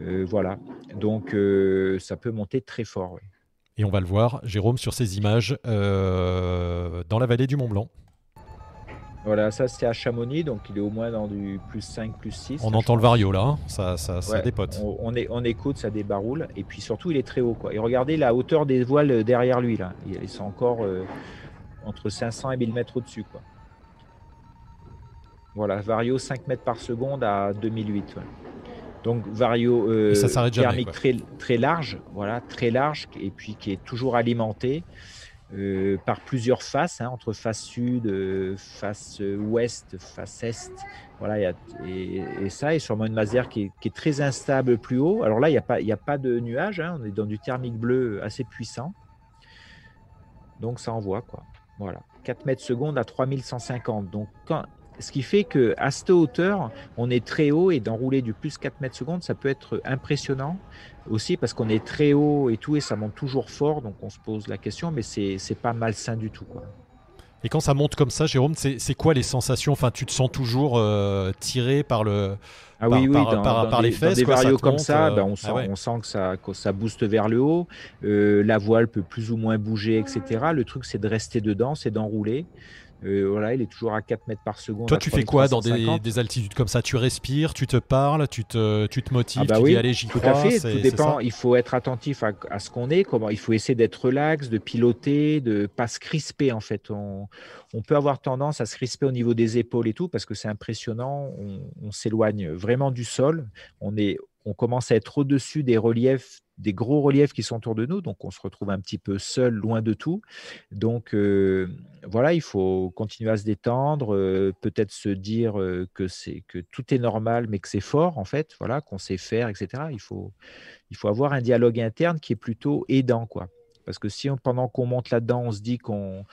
Euh, voilà. Donc euh, ça peut monter très fort. Et on va le voir, Jérôme, sur ces images euh, dans la vallée du Mont Blanc. Voilà, ça c'est à Chamonix, donc il est au moins dans du plus 5, plus 6. On entend le vario là, hein. ça, ça, ça dépote. On, est, on écoute, ça débaroule, et puis surtout il est très haut. Quoi. Et regardez la hauteur des voiles derrière lui, là. ils sont encore euh, entre 500 et 1000 mètres au-dessus. Quoi. Voilà, vario 5 mètres par seconde à 2008. Donc vario euh, thermique très, très large, voilà, très large, et puis qui est toujours alimenté. euh, par plusieurs faces, hein, entre face sud, euh, face ouest, face est. Voilà, et, ça, et sûrement une Maser qui est, très instable plus haut. Alors là, il n'y a, pas, a pas de nuages, hein, on est dans du thermique bleu assez puissant. Donc ça envoie, quoi. Voilà, 4 mètres secondes à 3150. Donc quand, ce qui fait qu'à cette hauteur, on est très haut et d'enrouler du plus 4 mètres secondes, ça peut être impressionnant aussi parce qu'on est très haut et tout et ça monte toujours fort. Donc on se pose la question, mais c'est pas malsain du tout. Quoi. Et quand ça monte comme ça, Jérôme, c'est quoi les sensations? Enfin, tu te sens toujours euh, tiré par le. Ah oui, oui, par, les fesses. Dans des varios comme ça, euh, ben, on, ah sent, on sent que ça, que ça booste vers le haut. Euh, la voile peut plus ou moins bouger, etc. Le truc, c'est de rester dedans, c'est d'enrouler. Euh, voilà, il est toujours à 4 mètres par seconde. Toi, tu fais quoi dans des, altitudes comme ça? Tu respires, tu te parles, tu te, tu te motives, ah bah tu oui, dis allez, j'y crois. Tout à fait, tout dépend. Il faut être attentif à, ce qu'on est, comment, il faut essayer d'être relax, de piloter, de pas se crisper en fait. On, on, peut avoir tendance à se crisper au niveau des épaules et tout parce que c'est impressionnant. On, on s'éloigne vraiment du sol. On est on commence à être au-dessus des reliefs, des gros reliefs qui sont autour de nous, donc on se retrouve un petit peu seul, loin de tout. Donc euh, voilà, il faut continuer à se détendre, euh, peut-être se dire euh, que c'est que tout est normal, mais que c'est fort en fait, voilà, qu'on sait faire, etc. Il faut, il faut avoir un dialogue interne qui est plutôt aidant, quoi. Parce que si pendant qu'on monte là-dedans, on se dit qu'on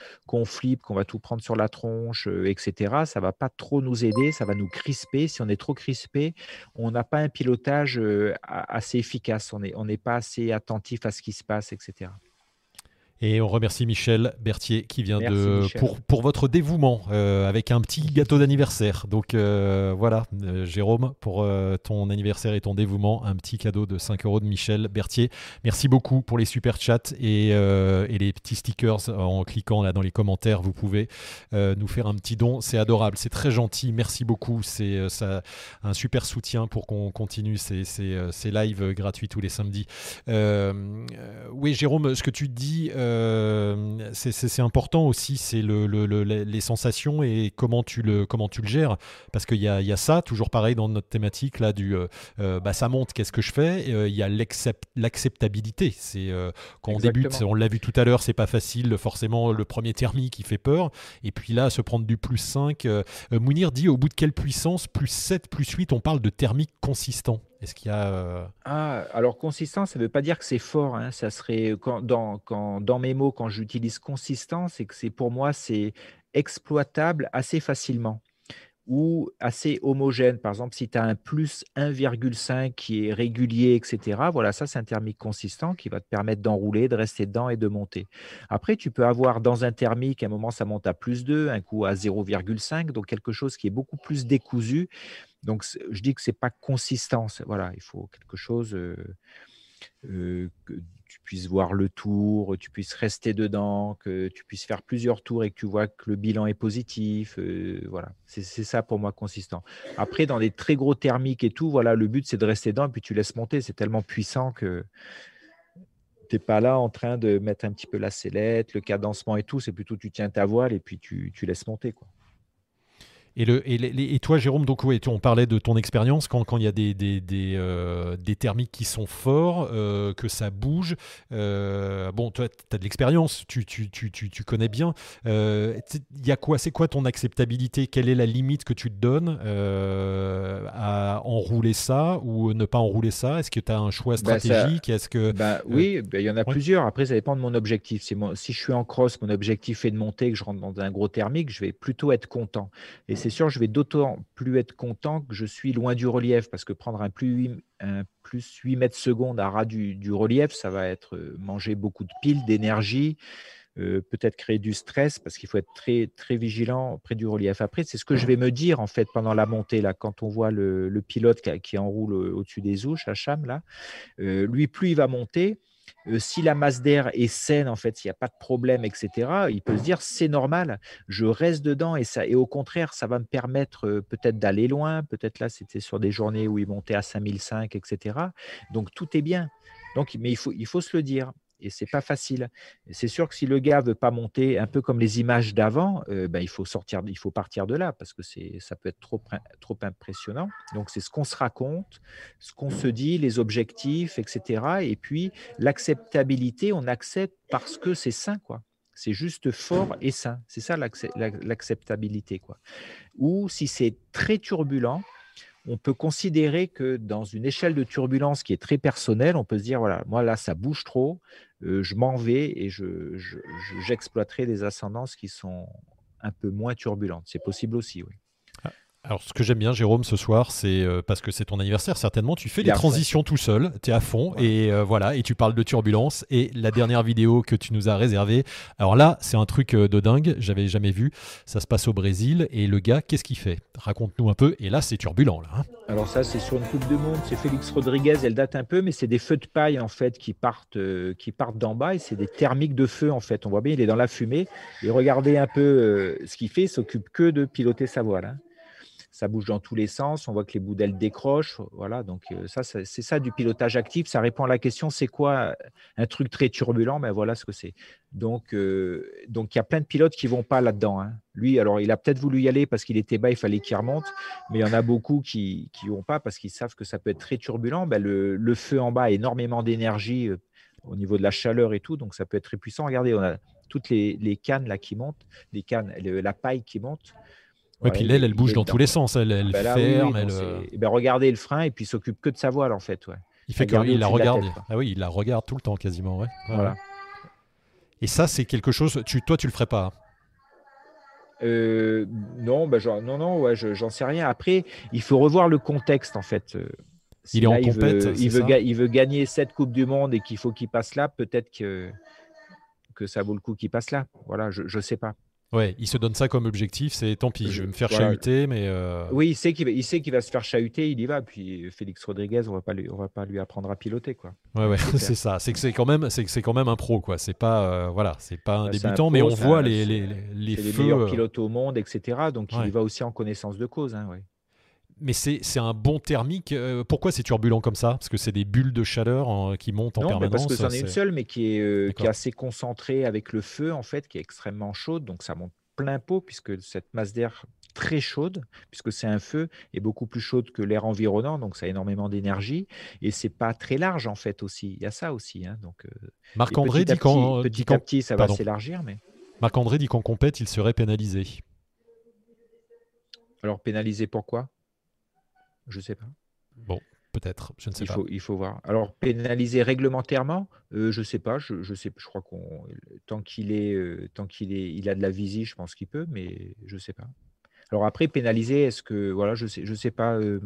flippe, qu'on va tout prendre sur la tronche, euh, etc., ça ne va pas trop nous aider, ça va nous crisper. Si on est trop crispé, on n'a pas un pilotage euh, assez efficace, on n'est pas assez attentif à ce qui se passe, etc. Et on remercie Michel Berthier qui vient de pour, pour votre dévouement euh, avec un petit gâteau d'anniversaire. Donc euh, voilà, euh, Jérôme, pour ton anniversaire et ton dévouement, un petit cadeau de 5 euros de Michel Berthier. Merci beaucoup pour les super chats et, et les petits stickers en cliquant là dans les commentaires. Vous pouvez nous faire un petit don, c'est adorable, c'est très gentil. Merci beaucoup, c'est ça un super soutien pour qu'on continue ces, ces, ces, lives gratuits tous les samedis. oui, Jérôme, ce que tu dis. Euh, c'est important aussi, c'est le, les sensations et comment tu le, comment tu le gères. Parce qu'il y, y a, ça, toujours pareil dans notre thématique là du euh, euh, bah, ça monte, qu'est-ce que je fais Il y a l'acceptabilité. C'est quand on débute, on l'a vu tout à l'heure, c'est pas facile, forcément le premier thermique qui fait peur. Et puis là, se prendre du plus 5. Mounir dit au bout de quelle puissance Plus 7, plus 8, on parle de thermique consistant? Est-ce qu'il y a. Euh, ah, alors consistant, ça ne veut pas dire que c'est fort. Hein. Ça serait dans mes mots, quand j'utilise consistant, c'est que c'est pour moi, c'est exploitable assez facilement ou assez homogène. Par exemple, si tu as un plus 1,5 qui est régulier, etc., voilà, ça c'est un thermique consistant qui va te permettre d'enrouler, de rester dedans et de monter. Après, tu peux avoir dans un thermique, à un moment ça monte à plus 2, un coup à 0,5, donc quelque chose qui est beaucoup plus décousu. Donc je dis que c'est pas consistant. Voilà, il faut quelque chose que tu puisses voir le tour, tu puisses rester dedans, que tu puisses faire plusieurs tours et que tu vois que le bilan est positif. Voilà, c'est ça pour moi consistant. Après, dans des très gros thermiques et tout, voilà, le but c'est de rester dedans et puis tu laisses monter. C'est tellement puissant que tu n'es pas là en train de mettre un petit peu la sellette, le cadencement et tout. C'est plutôt tu tiens ta voile et puis tu, tu laisses monter. Quoi. Et, le, et, toi, Jérôme, donc on parlait de ton expérience quand, quand il y a des, des, des, euh, thermiques qui sont forts, euh, que ça bouge. Euh, bon, toi, tu as de l'expérience, tu, tu, tu, tu, connais bien. Il y a quoi C'est quoi ton acceptabilité? Quelle est la limite que tu te donnes à enrouler ça ou ne pas enrouler ça? Est-ce que tu as un choix bah, stratégique? Est-ce que bah, Oui, bah, il y en a plusieurs. Après, ça dépend de mon objectif. Si, si je suis en cross, mon objectif est de monter, que je rentre dans un gros thermique, je vais plutôt être content. Et c'est sûr, je vais d'autant plus être content que je suis loin du relief, parce que prendre un plus 8, un plus 8 mètres secondes à ras du, relief, ça va être euh, manger beaucoup de piles, d'énergie, euh, peut-être créer du stress, parce qu'il faut être très, très vigilant près du relief. Après, c'est ce que je vais me dire, en fait, pendant la montée, là, quand on voit le, pilote qui, enroule au-dessus des ouches, à là, euh, lui, plus il va monter, euh, si la masse d'air est saine, en fait, s'il n'y a pas de problème, etc., il peut se dire c'est normal, je reste dedans et, ça, et au contraire, ça va me permettre euh, peut-être d'aller loin. Peut-être là, c'était sur des journées où il montait à 5005, etc. Donc tout est bien. Donc, mais il faut, il faut se le dire et c'est pas facile. C'est sûr que si le gars veut pas monter, un peu comme les images d'avant, euh, ben, il faut sortir, il faut partir de là parce que c'est, ça peut être trop, trop impressionnant. Donc c'est ce qu'on se raconte, ce qu'on se dit, les objectifs, etc. Et puis l'acceptabilité, on accepte parce que c'est sain, quoi. C'est juste fort et sain. C'est ça l'acceptabilité. quoi. Ou si c'est très turbulent, on peut considérer que dans une échelle de turbulence qui est très personnelle, on peut se dire, voilà, moi là, ça bouge trop, euh, je m'en vais et j'exploiterai je, des ascendances qui sont un peu moins turbulentes. C'est possible aussi, oui. Alors, ce que j'aime bien, Jérôme, ce soir, c'est euh, parce que c'est ton anniversaire, certainement. Tu fais des transitions tout seul, tu es à fond, et euh, voilà, et tu parles de turbulence. Et la dernière vidéo que tu nous as réservée, alors là, c'est un truc euh, de dingue, j'avais jamais vu. Ça se passe au Brésil, et le gars, qu'est-ce qu'il fait? Raconte-nous un peu. Et là, c'est turbulent, là. Hein. alors, ça, c'est sur une Coupe de Monde, c'est Félix Rodriguez, elle date un peu, mais c'est des feux de paille, en fait, qui partent, qui partent d'en bas, et c'est des thermiques de feu, en fait. On voit bien, il est dans la fumée. Et regardez un peu ce qu'il fait, il s'occupe que de piloter sa voile. Hein ça bouge dans tous les sens, on voit que les bouts d'ailes décrochent. Voilà, donc euh, ça, c'est ça du pilotage actif. Ça répond à la question c'est quoi un truc très turbulent Ben voilà ce que c'est. Donc, euh, donc il y a plein de pilotes qui vont pas là-dedans. Hein. Lui, alors il a peut-être voulu y aller parce qu'il était bas, il fallait qu'il remonte, mais il y en a beaucoup qui qui vont pas parce qu'ils savent que ça peut être très turbulent. Ben, le, feu en bas a énormément d'énergie euh, au niveau de la chaleur et tout, donc ça peut être très puissant. Regardez, on a toutes les, les cannes là qui montent, les cannes, la paille qui monte. Oui, puis l'aile, elle bouge dans tous les sens. Elle, elle bah ferme. elle... Euh, eh ben, regardez le frein et puis s'occupe que de sa voile, en fait. Ouais. Il fait qu'il la regarde. ah oui, il la regarde tout le temps quasiment. Ouais. Voilà. Et ça, c'est quelque chose. Tu, toi, tu le ferais pas hein? Euh, non, bah, genre, non, non, ouais, j'en sais rien. Après, il faut revoir le contexte, en fait. Euh, il est en compète. Il veut, il, veut gagner cette Coupe du Monde et qu'il faut qu'il passe là. Peut-être que, que ça vaut le coup qu'il passe là. Voilà, je ne sais pas. Ouais, il se donne ça comme objectif, c'est tant pis, je vais me faire chahuter, mais. Euh, oui, il sait qu'il va, sait qu'il va se faire chahuter, il y va. Puis Félix Rodriguez, on va pas lui, on va pas lui apprendre à piloter, quoi. Ouais, ouais, c'est ça. C'est que c'est quand même, c'est c'est quand même un pro, quoi. C'est pas, euh, voilà, c'est pas un bah, débutant, mais on voit les les les, feux. les meilleurs euh, pilotes au monde, etc. Donc il y va aussi en connaissance de cause, hein, ouais mais c'est un bon thermique. Euh, pourquoi c'est turbulent comme ça? Parce que c'est des bulles de chaleur qui montent en non, permanence. Parce que c'en est une seule, mais qui est, euh, qui est assez concentrée avec le feu, en fait, qui est extrêmement chaude. Donc ça monte plein pot, puisque cette masse d'air très chaude, puisque c'est un feu, est beaucoup plus chaude que l'air environnant, donc ça a énormément d'énergie. Et c'est pas très large, en fait, aussi. Il y a ça aussi. Hein, donc, euh, Marc-André dit qu'en petit, à petit, ça va s'élargir. Mais... Marc-André dit qu'en compète, il serait pénalisé. Alors pénalisé pourquoi je ne sais pas. Bon, peut-être, je ne sais il pas. Faut, il faut voir. Alors, pénaliser réglementairement, euh, je ne sais pas. Je, je, sais, je crois qu'on tant qu'il est, euh, tant qu'il est, il a de la visie, je pense qu'il peut, mais je ne sais pas. Alors après, pénaliser, est-ce que, voilà, je ne sais, je sais pas, euh,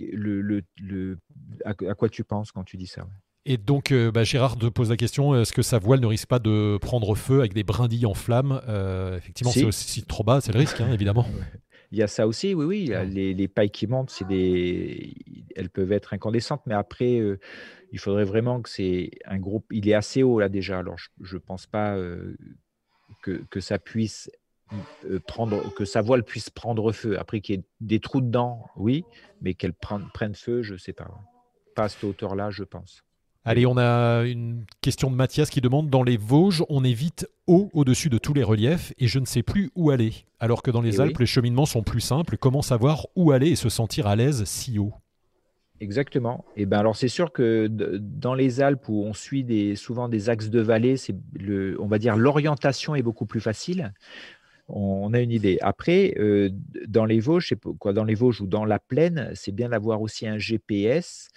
le, le, le à, quoi tu penses quand tu dis ça Et donc, bah, Gérard te pose la question est-ce que sa voile ne risque pas de prendre feu avec des brindilles en flammes Effectivement, c'est aussi trop bas, c'est le risque, hein, évidemment. Il y a ça aussi, oui, oui. Les, les pailles qui montent, c'est des, elles peuvent être incandescentes, mais après, euh, il faudrait vraiment que c'est un groupe. Il est assez haut là déjà, alors je ne pense pas euh, que, que, ça puisse euh, prendre, que sa voile puisse prendre feu. Après qu'il y ait des trous dedans, oui, mais qu'elle prenne, prenne feu, je ne sais pas. Pas à cette hauteur-là, je pense. Allez, on a une question de Mathias qui demande Dans les Vosges, on est vite haut au-dessus de tous les reliefs et je ne sais plus où aller. Alors que dans les eh Alpes, les cheminements sont plus simples. Comment savoir où aller et se sentir à l'aise si haut? Exactement. Et eh ben alors c'est sûr que dans les Alpes où on suit des, souvent des axes de vallée, c'est le, on va dire l'orientation est beaucoup plus facile on a une idée. Après, euh, dans les Vosges, quoi, dans les Vosges ou dans la plaine, c'est bien d'avoir aussi un GPS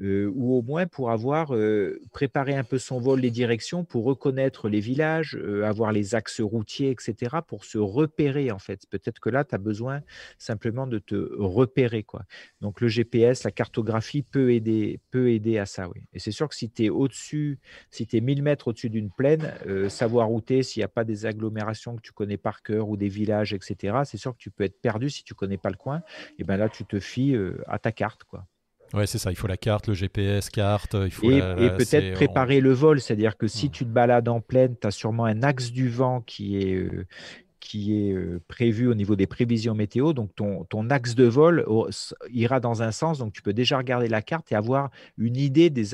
euh, ou au moins pour avoir euh, préparé un peu son vol, les directions, pour reconnaître les villages, avoir les axes routiers, etc., pour se repérer en fait. Peut-être que là, tu as besoin simplement de te repérer. Quoi. Donc le GPS, la cartographie peut aider, peut aider à ça. Oui. Et c'est sûr que si tu es au-dessus, si tu es 1000 mètres au-dessus d'une plaine, savoir router, s'il n'y a pas des agglomérations que tu connais par cœur, ou des villages, etc., c'est sûr que tu peux être perdu si tu connais pas le coin. Et ben là, tu te fies euh, à ta carte, quoi. Ouais, c'est ça. Il faut la carte, le GPS, carte. Il faut et, peut-être préparer le vol. C'est-à-dire que si tu te balades en plaine, tu as sûrement un axe du vent qui est, euh, qui est euh, prévu au niveau des prévisions météo. Donc, ton, ton axe de vol ira dans un sens. Donc, tu peux déjà regarder la carte et avoir une idée des,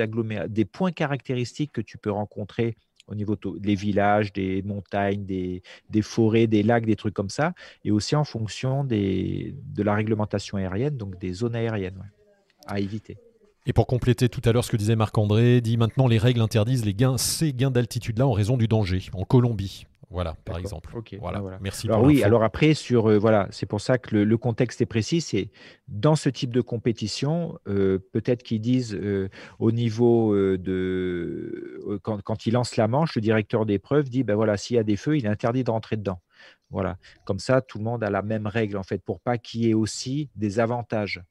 des points caractéristiques que tu peux rencontrer au niveau des villages, des montagnes, des, forêts, des lacs, des trucs comme ça, et aussi en fonction des, de la réglementation aérienne, donc des zones aériennes à éviter. Et pour compléter tout à l'heure ce que disait Marc-André, dit maintenant les règles interdisent les gains, ces gains d'altitude-là en raison du danger, en Colombie. Voilà, par exemple. Voilà. Ah, Merci. Alors oui, alors après sur euh, voilà, c'est pour ça que le, contexte est précis. C'est dans ce type de compétition, euh, peut-être qu'ils disent euh, au niveau de quand, quand, il lance la manche, le directeur d'épreuve dit ben voilà, s'il y a des feux, il est interdit de rentrer dedans. Voilà, comme ça, tout le monde a la même règle en fait, pour pas qu'il y ait aussi des avantages.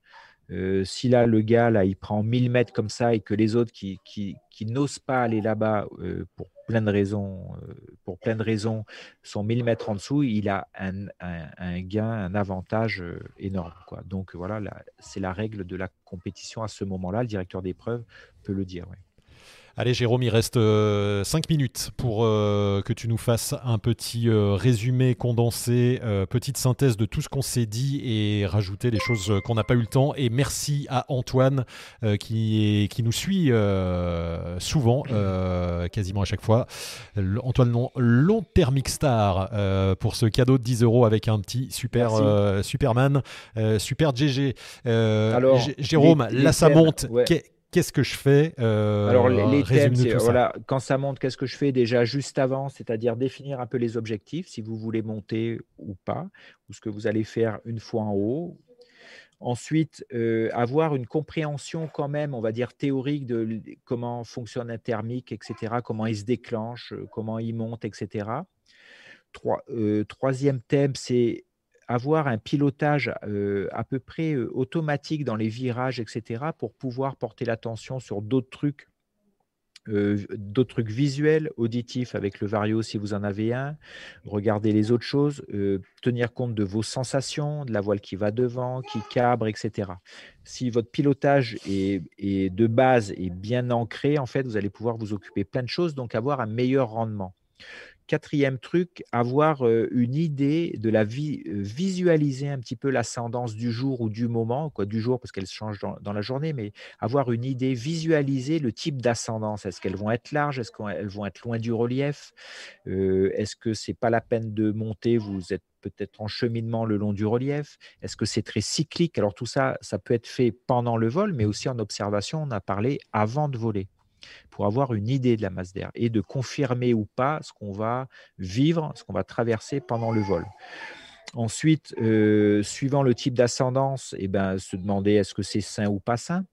Si là, le gars, là, il prend 1000 mètres comme ça et que les autres qui, n'osent pas aller là-bas pour plein de raisons, euh, pour plein de raisons, sont 1000 mètres en dessous, il a un, gain, un avantage euh, énorme. Quoi. Donc voilà, c'est la règle de la compétition à ce moment-là. Le directeur d'épreuve peut le dire. Allez Jérôme, il reste 5 euh, minutes pour euh, que tu nous fasses un petit euh, résumé condensé, petite synthèse de tout ce qu'on s'est dit et rajouter les choses qu'on n'a pas eu le temps. Et merci à Antoine qui, est, qui nous suit souvent, quasiment à chaque fois. Antoine Long Thermic Star pour ce cadeau de 10 euros avec un petit super Superman, super GG. Alors, Jérôme, là ça monte qu'est-ce que je fais euh, Alors, les, thèmes, voilà, quand ça monte, qu'est-ce que je fais déjà juste avant, c'est-à-dire définir un peu les objectifs, si vous voulez monter ou pas, ou ce que vous allez faire une fois en haut. Ensuite, euh, avoir une compréhension quand même, on va dire théorique de comment fonctionne un thermique, etc., comment il se déclenche, euh, comment il monte, etc. troisième thème, c'est avoir un pilotage à peu près automatique dans les virages, etc., pour pouvoir porter l'attention sur d'autres trucs, d'autres trucs visuels, auditifs avec le vario si vous en avez un, regarder les autres choses, tenir compte de vos sensations, de la voile qui va devant, qui cabre, etc. Si votre pilotage est, est de base est bien ancré, en fait, vous allez pouvoir vous occuper plein de choses, donc avoir un meilleur rendement. Quatrième truc, avoir une idée de la vie, visualiser un petit peu l'ascendance du jour ou du moment, du jour parce qu'elle change dans, la journée, mais avoir une idée, visualiser le type d'ascendance. Est-ce qu'elles vont être larges? Est-ce qu'elles vont être loin du relief? Est-ce que c'est pas la peine de monter? Vous êtes peut-être en cheminement le long du relief. Est-ce que c'est très cyclique? Alors tout ça, ça peut être fait pendant le vol, mais aussi en observation. On a parlé avant de voler pour avoir une idée de la masse d'air et de confirmer ou pas ce qu'on va vivre, ce qu'on va traverser pendant le vol. Ensuite, euh, suivant le type d'ascendance, eh ben, se demander est-ce que c'est sain ou pas sain,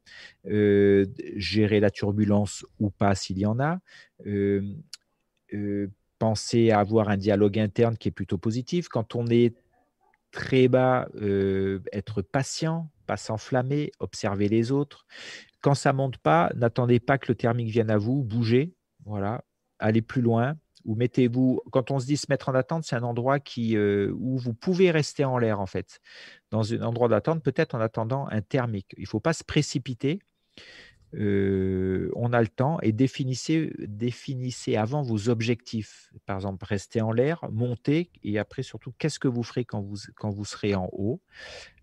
euh, gérer la turbulence ou pas s'il y en a, euh, penser à avoir un dialogue interne qui est plutôt positif. Quand on est très bas, être patient, pas s'enflammer, observer les autres, quand ça monte pas, n'attendez pas que le thermique vienne à vous, bougez, voilà, allez plus loin, ou mettez-vous, quand on se dit se mettre en attente, c'est un endroit euh, où vous pouvez rester en l'air en fait. Dans un endroit d'attente, peut-être en attendant un thermique. Il ne faut pas se précipiter on a le temps et définissez, définissez avant vos objectifs. Par exemple, rester en l'air, monter et après surtout, qu'est-ce que vous ferez quand vous, serez en haut?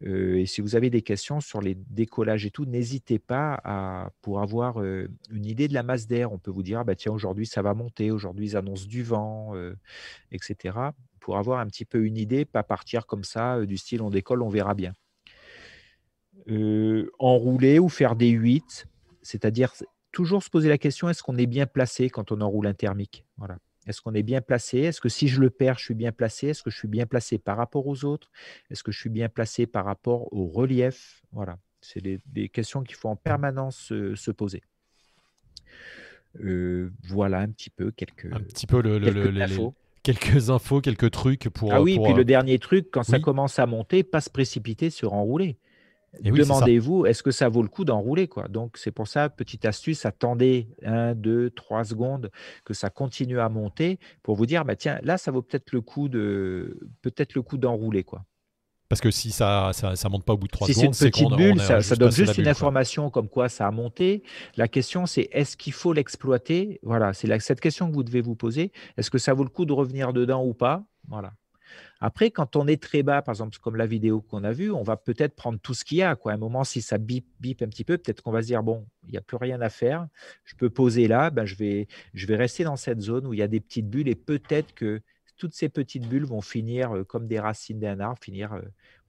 et si vous avez des questions sur les décollages et tout, n'hésitez pas pour avoir une idée de la masse d'air. On peut vous dire, «Ah bah, tiens, aujourd'hui ça va monter, aujourd'hui ils annoncent du vent, etc. Pour avoir un petit peu une idée, pas partir comme ça, du style on décolle, on verra bien. enrouler ou faire des 8 c'est-à-dire toujours se poser la question est-ce qu'on est bien placé quand on enroule un thermique? Voilà. Est-ce qu'on est bien placé? Est-ce que si je le perds, je suis bien placé? Est-ce que je suis bien placé par rapport aux autres? Est-ce que je suis bien placé par rapport au relief? Voilà, c'est des, questions qu'il faut en permanence se poser. Euh, voilà un petit peu quelques, un petit peu le, quelques, infos. quelques infos, quelques trucs pour. Ah oui, puis le dernier truc, quand ça commence à monter, pas se précipiter Demandez-vous, est-ce que ça vaut le coup d'enrouler quoi? Donc, c'est pour ça, petite astuce, attendez 1, 2, 3 secondes que ça continue à monter pour vous dire, bah, tiens, là, ça vaut peut-être le coup de peut-être le coup d'enrouler. quoi. Parce que si ça ça, monte pas au bout de 3 secondes, c'est une petite bulle, ça, donne juste une information comme quoi ça a monté. La question, c'est est-ce qu'il faut l'exploiter? Voilà, c'est cette question que vous devez vous poser. Est-ce que ça vaut le coup de revenir dedans ou pas? Voilà. Après, quand on est très bas, par exemple, comme la vidéo qu'on a vue, on va peut-être prendre tout ce qu'il y a. À un moment, si ça bip, bip un petit peu, peut-être qu'on va se dire, bon, il n'y a plus rien à faire, je peux poser là, ben, je, vais, je vais rester dans cette zone où il y a des petites bulles et peut-être que toutes ces petites bulles vont finir euh, comme des racines d'un arbre, finir, euh,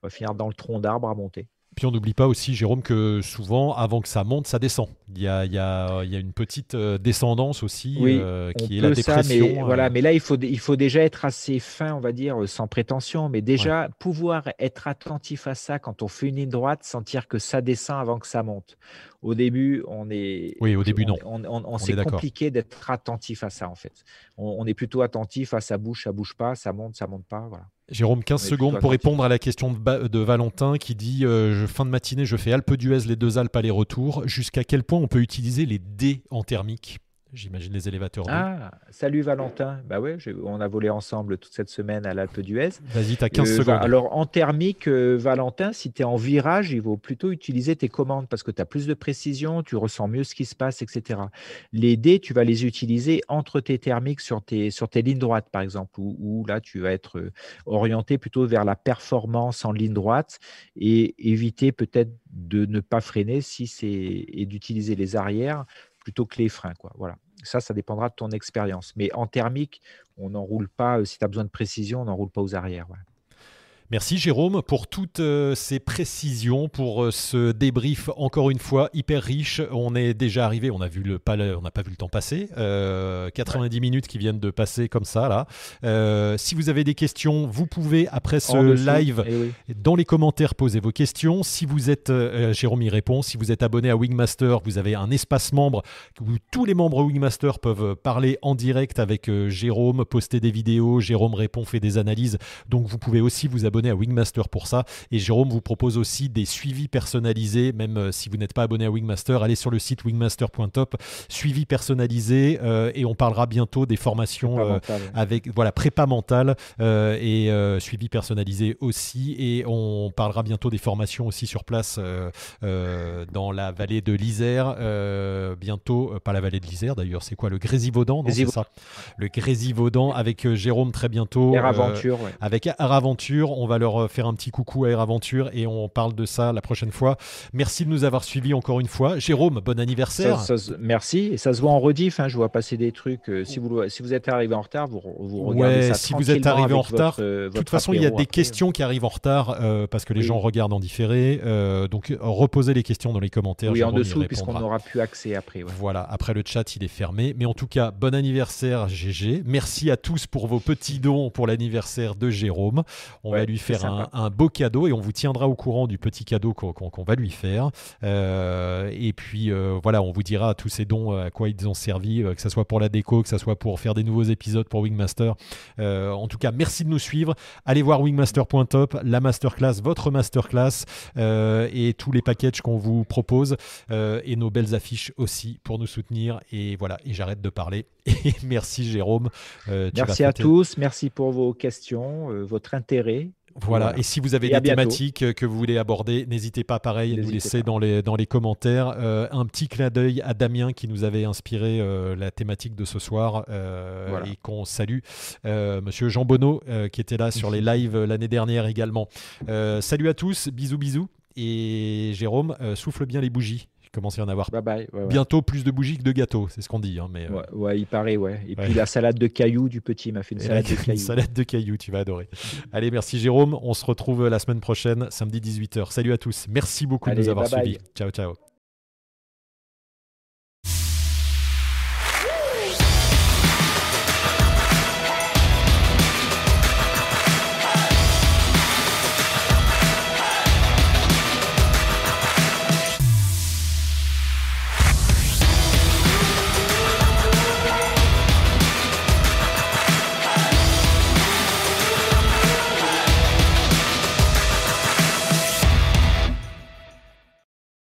va finir dans le tronc d'arbre à monter. Puis on n'oublie pas aussi, Jérôme, que souvent, avant que ça monte, ça descend. Il y a, il y a, il y a une petite descendance aussi qui est la dépression. mais, voilà, mais là, il faut, il faut déjà être assez fin, on va dire, sans prétention. Mais déjà, pouvoir être attentif à ça quand on fait une ligne droite, sentir que ça descend avant que ça monte. Au début, on est. Oui, au début, non. On, c'est compliqué d'être attentif à ça, en fait. On, est plutôt attentif à ça bouge, ça bouge pas, ça monte, ça monte pas. Voilà. Jérôme, 15 secondes pour répondre à la question de, Valentin qui dit euh, Fin de matinée, je fais Alpe d'Huez, les deux Alpes aller-retour. Jusqu'à quel point on peut utiliser les dés en thermique? J'imagine les élévateurs. Ah, salut Valentin. Bah ouais, on a volé ensemble toute cette semaine à l'Alpe d'Huez. Vas-y, tu as 15 secondes. Alors, en thermique, euh, Valentin, si tu es en virage, il vaut plutôt utiliser tes commandes parce que tu as plus de précision, tu ressens mieux ce qui se passe, etc. Les dés, tu vas les utiliser entre tes thermiques sur tes, sur tes lignes droites, par exemple, où, là, tu vas être euh, orienté plutôt vers la performance en ligne droite et éviter peut-être de ne pas freiner si c'est et d'utiliser les arrières plutôt que les freins. Quoi. Voilà. Ça, ça dépendra de ton expérience. Mais en thermique, on n'enroule pas, euh, si tu as besoin de précision, on n'enroule pas aux arrières. Merci Jérôme pour toutes euh, ces précisions, pour euh, ce débrief encore une fois hyper riche. On est déjà arrivé, on a vu le pas, on n'a pas vu le temps passer. 90 minutes qui viennent de passer comme ça là. si vous avez des questions, vous pouvez après ce live eh dans les commentaires poser vos questions. Si vous êtes Jérôme y répond. Si vous êtes abonné à Wingmaster, vous avez un espace membre où tous les membres Wingmaster peuvent parler en direct avec Jérôme, poster des vidéos. Jérôme répond, fait des analyses. Donc vous pouvez aussi vous abonner à Wingmaster pour ça. Et Jérôme vous propose aussi des suivis personnalisés, même euh, si vous n'êtes pas abonné à Wingmaster, allez sur le site wingmaster.top, suivi personnalisé, euh, et on parlera bientôt des formations euh, avec voilà prépa mentale et suivi personnalisé aussi. Et on parlera bientôt des formations aussi sur place dans la vallée de l'Isère. bientôt, pas la vallée de l'Isère d'ailleurs, c'est quoi le Grésivaudan ça Le Grésivaudan avec Jérôme très bientôt. Air Aventure. Avec Air Aventure, on va leur euh, faire un petit coucou à Air Aventure et on parle de ça la prochaine fois. Merci de nous avoir suivis encore une fois. Jérôme, bon anniversaire. merci. Et ça se voit en rediff. Hein, je vois passer des trucs. Euh, si, vous, si vous êtes arrivé en retard, vous, vous regardez ça Si vous êtes arrivé en retard, de toute façon, il y a des questions qui arrivent en retard euh, parce que les gens regardent en différé. donc, reposez les questions dans les commentaires. Oui, en dessous, puisqu'on aura plus accès après. Voilà, après le chat, il est fermé. Mais en tout cas, bon anniversaire, GG. Merci à tous pour vos petits dons pour l'anniversaire de Jérôme. On va lui faire un, beau cadeau et on vous tiendra au courant du petit cadeau qu'on va lui faire. Euh, et puis euh, voilà, on vous dira tous ces dons à quoi ils ont servi, euh, que ce soit pour la déco, que ce soit pour faire des nouveaux épisodes pour Wingmaster. en tout cas, merci de nous suivre. Allez voir wingmaster.top, la masterclass, votre masterclass et tous les packages qu'on vous propose et nos belles affiches aussi pour nous soutenir. Et voilà, et j'arrête de parler. Et merci Jérôme. merci à tous, merci pour vos questions, votre intérêt. Voilà. Et si vous avez des thématiques que vous voulez aborder, n'hésitez pas, pareil, à nous laisser dans les, dans les commentaires. Euh, un petit clin d'œil à Damien qui nous avait inspiré euh, la thématique de ce soir euh, et qu'on salue. Monsieur Jean Bonneau qui était là sur les lives l'année dernière également. salut à tous, bisous, bisous. Et Jérôme, souffle bien les bougies. Il commence à y en avoir. Bientôt plus de bougies que de gâteaux, c'est ce qu'on dit. Hein, mais, euh. ouais, il paraît, ouais. Et puis la salade de cailloux du petit m'a fait une salade de cailloux. Une salade de cailloux, tu vas adorer. Allez, merci Jérôme. On se retrouve la semaine prochaine, samedi 18h. Salut à tous. Merci beaucoup de nous avoir suivis. Ciao, ciao.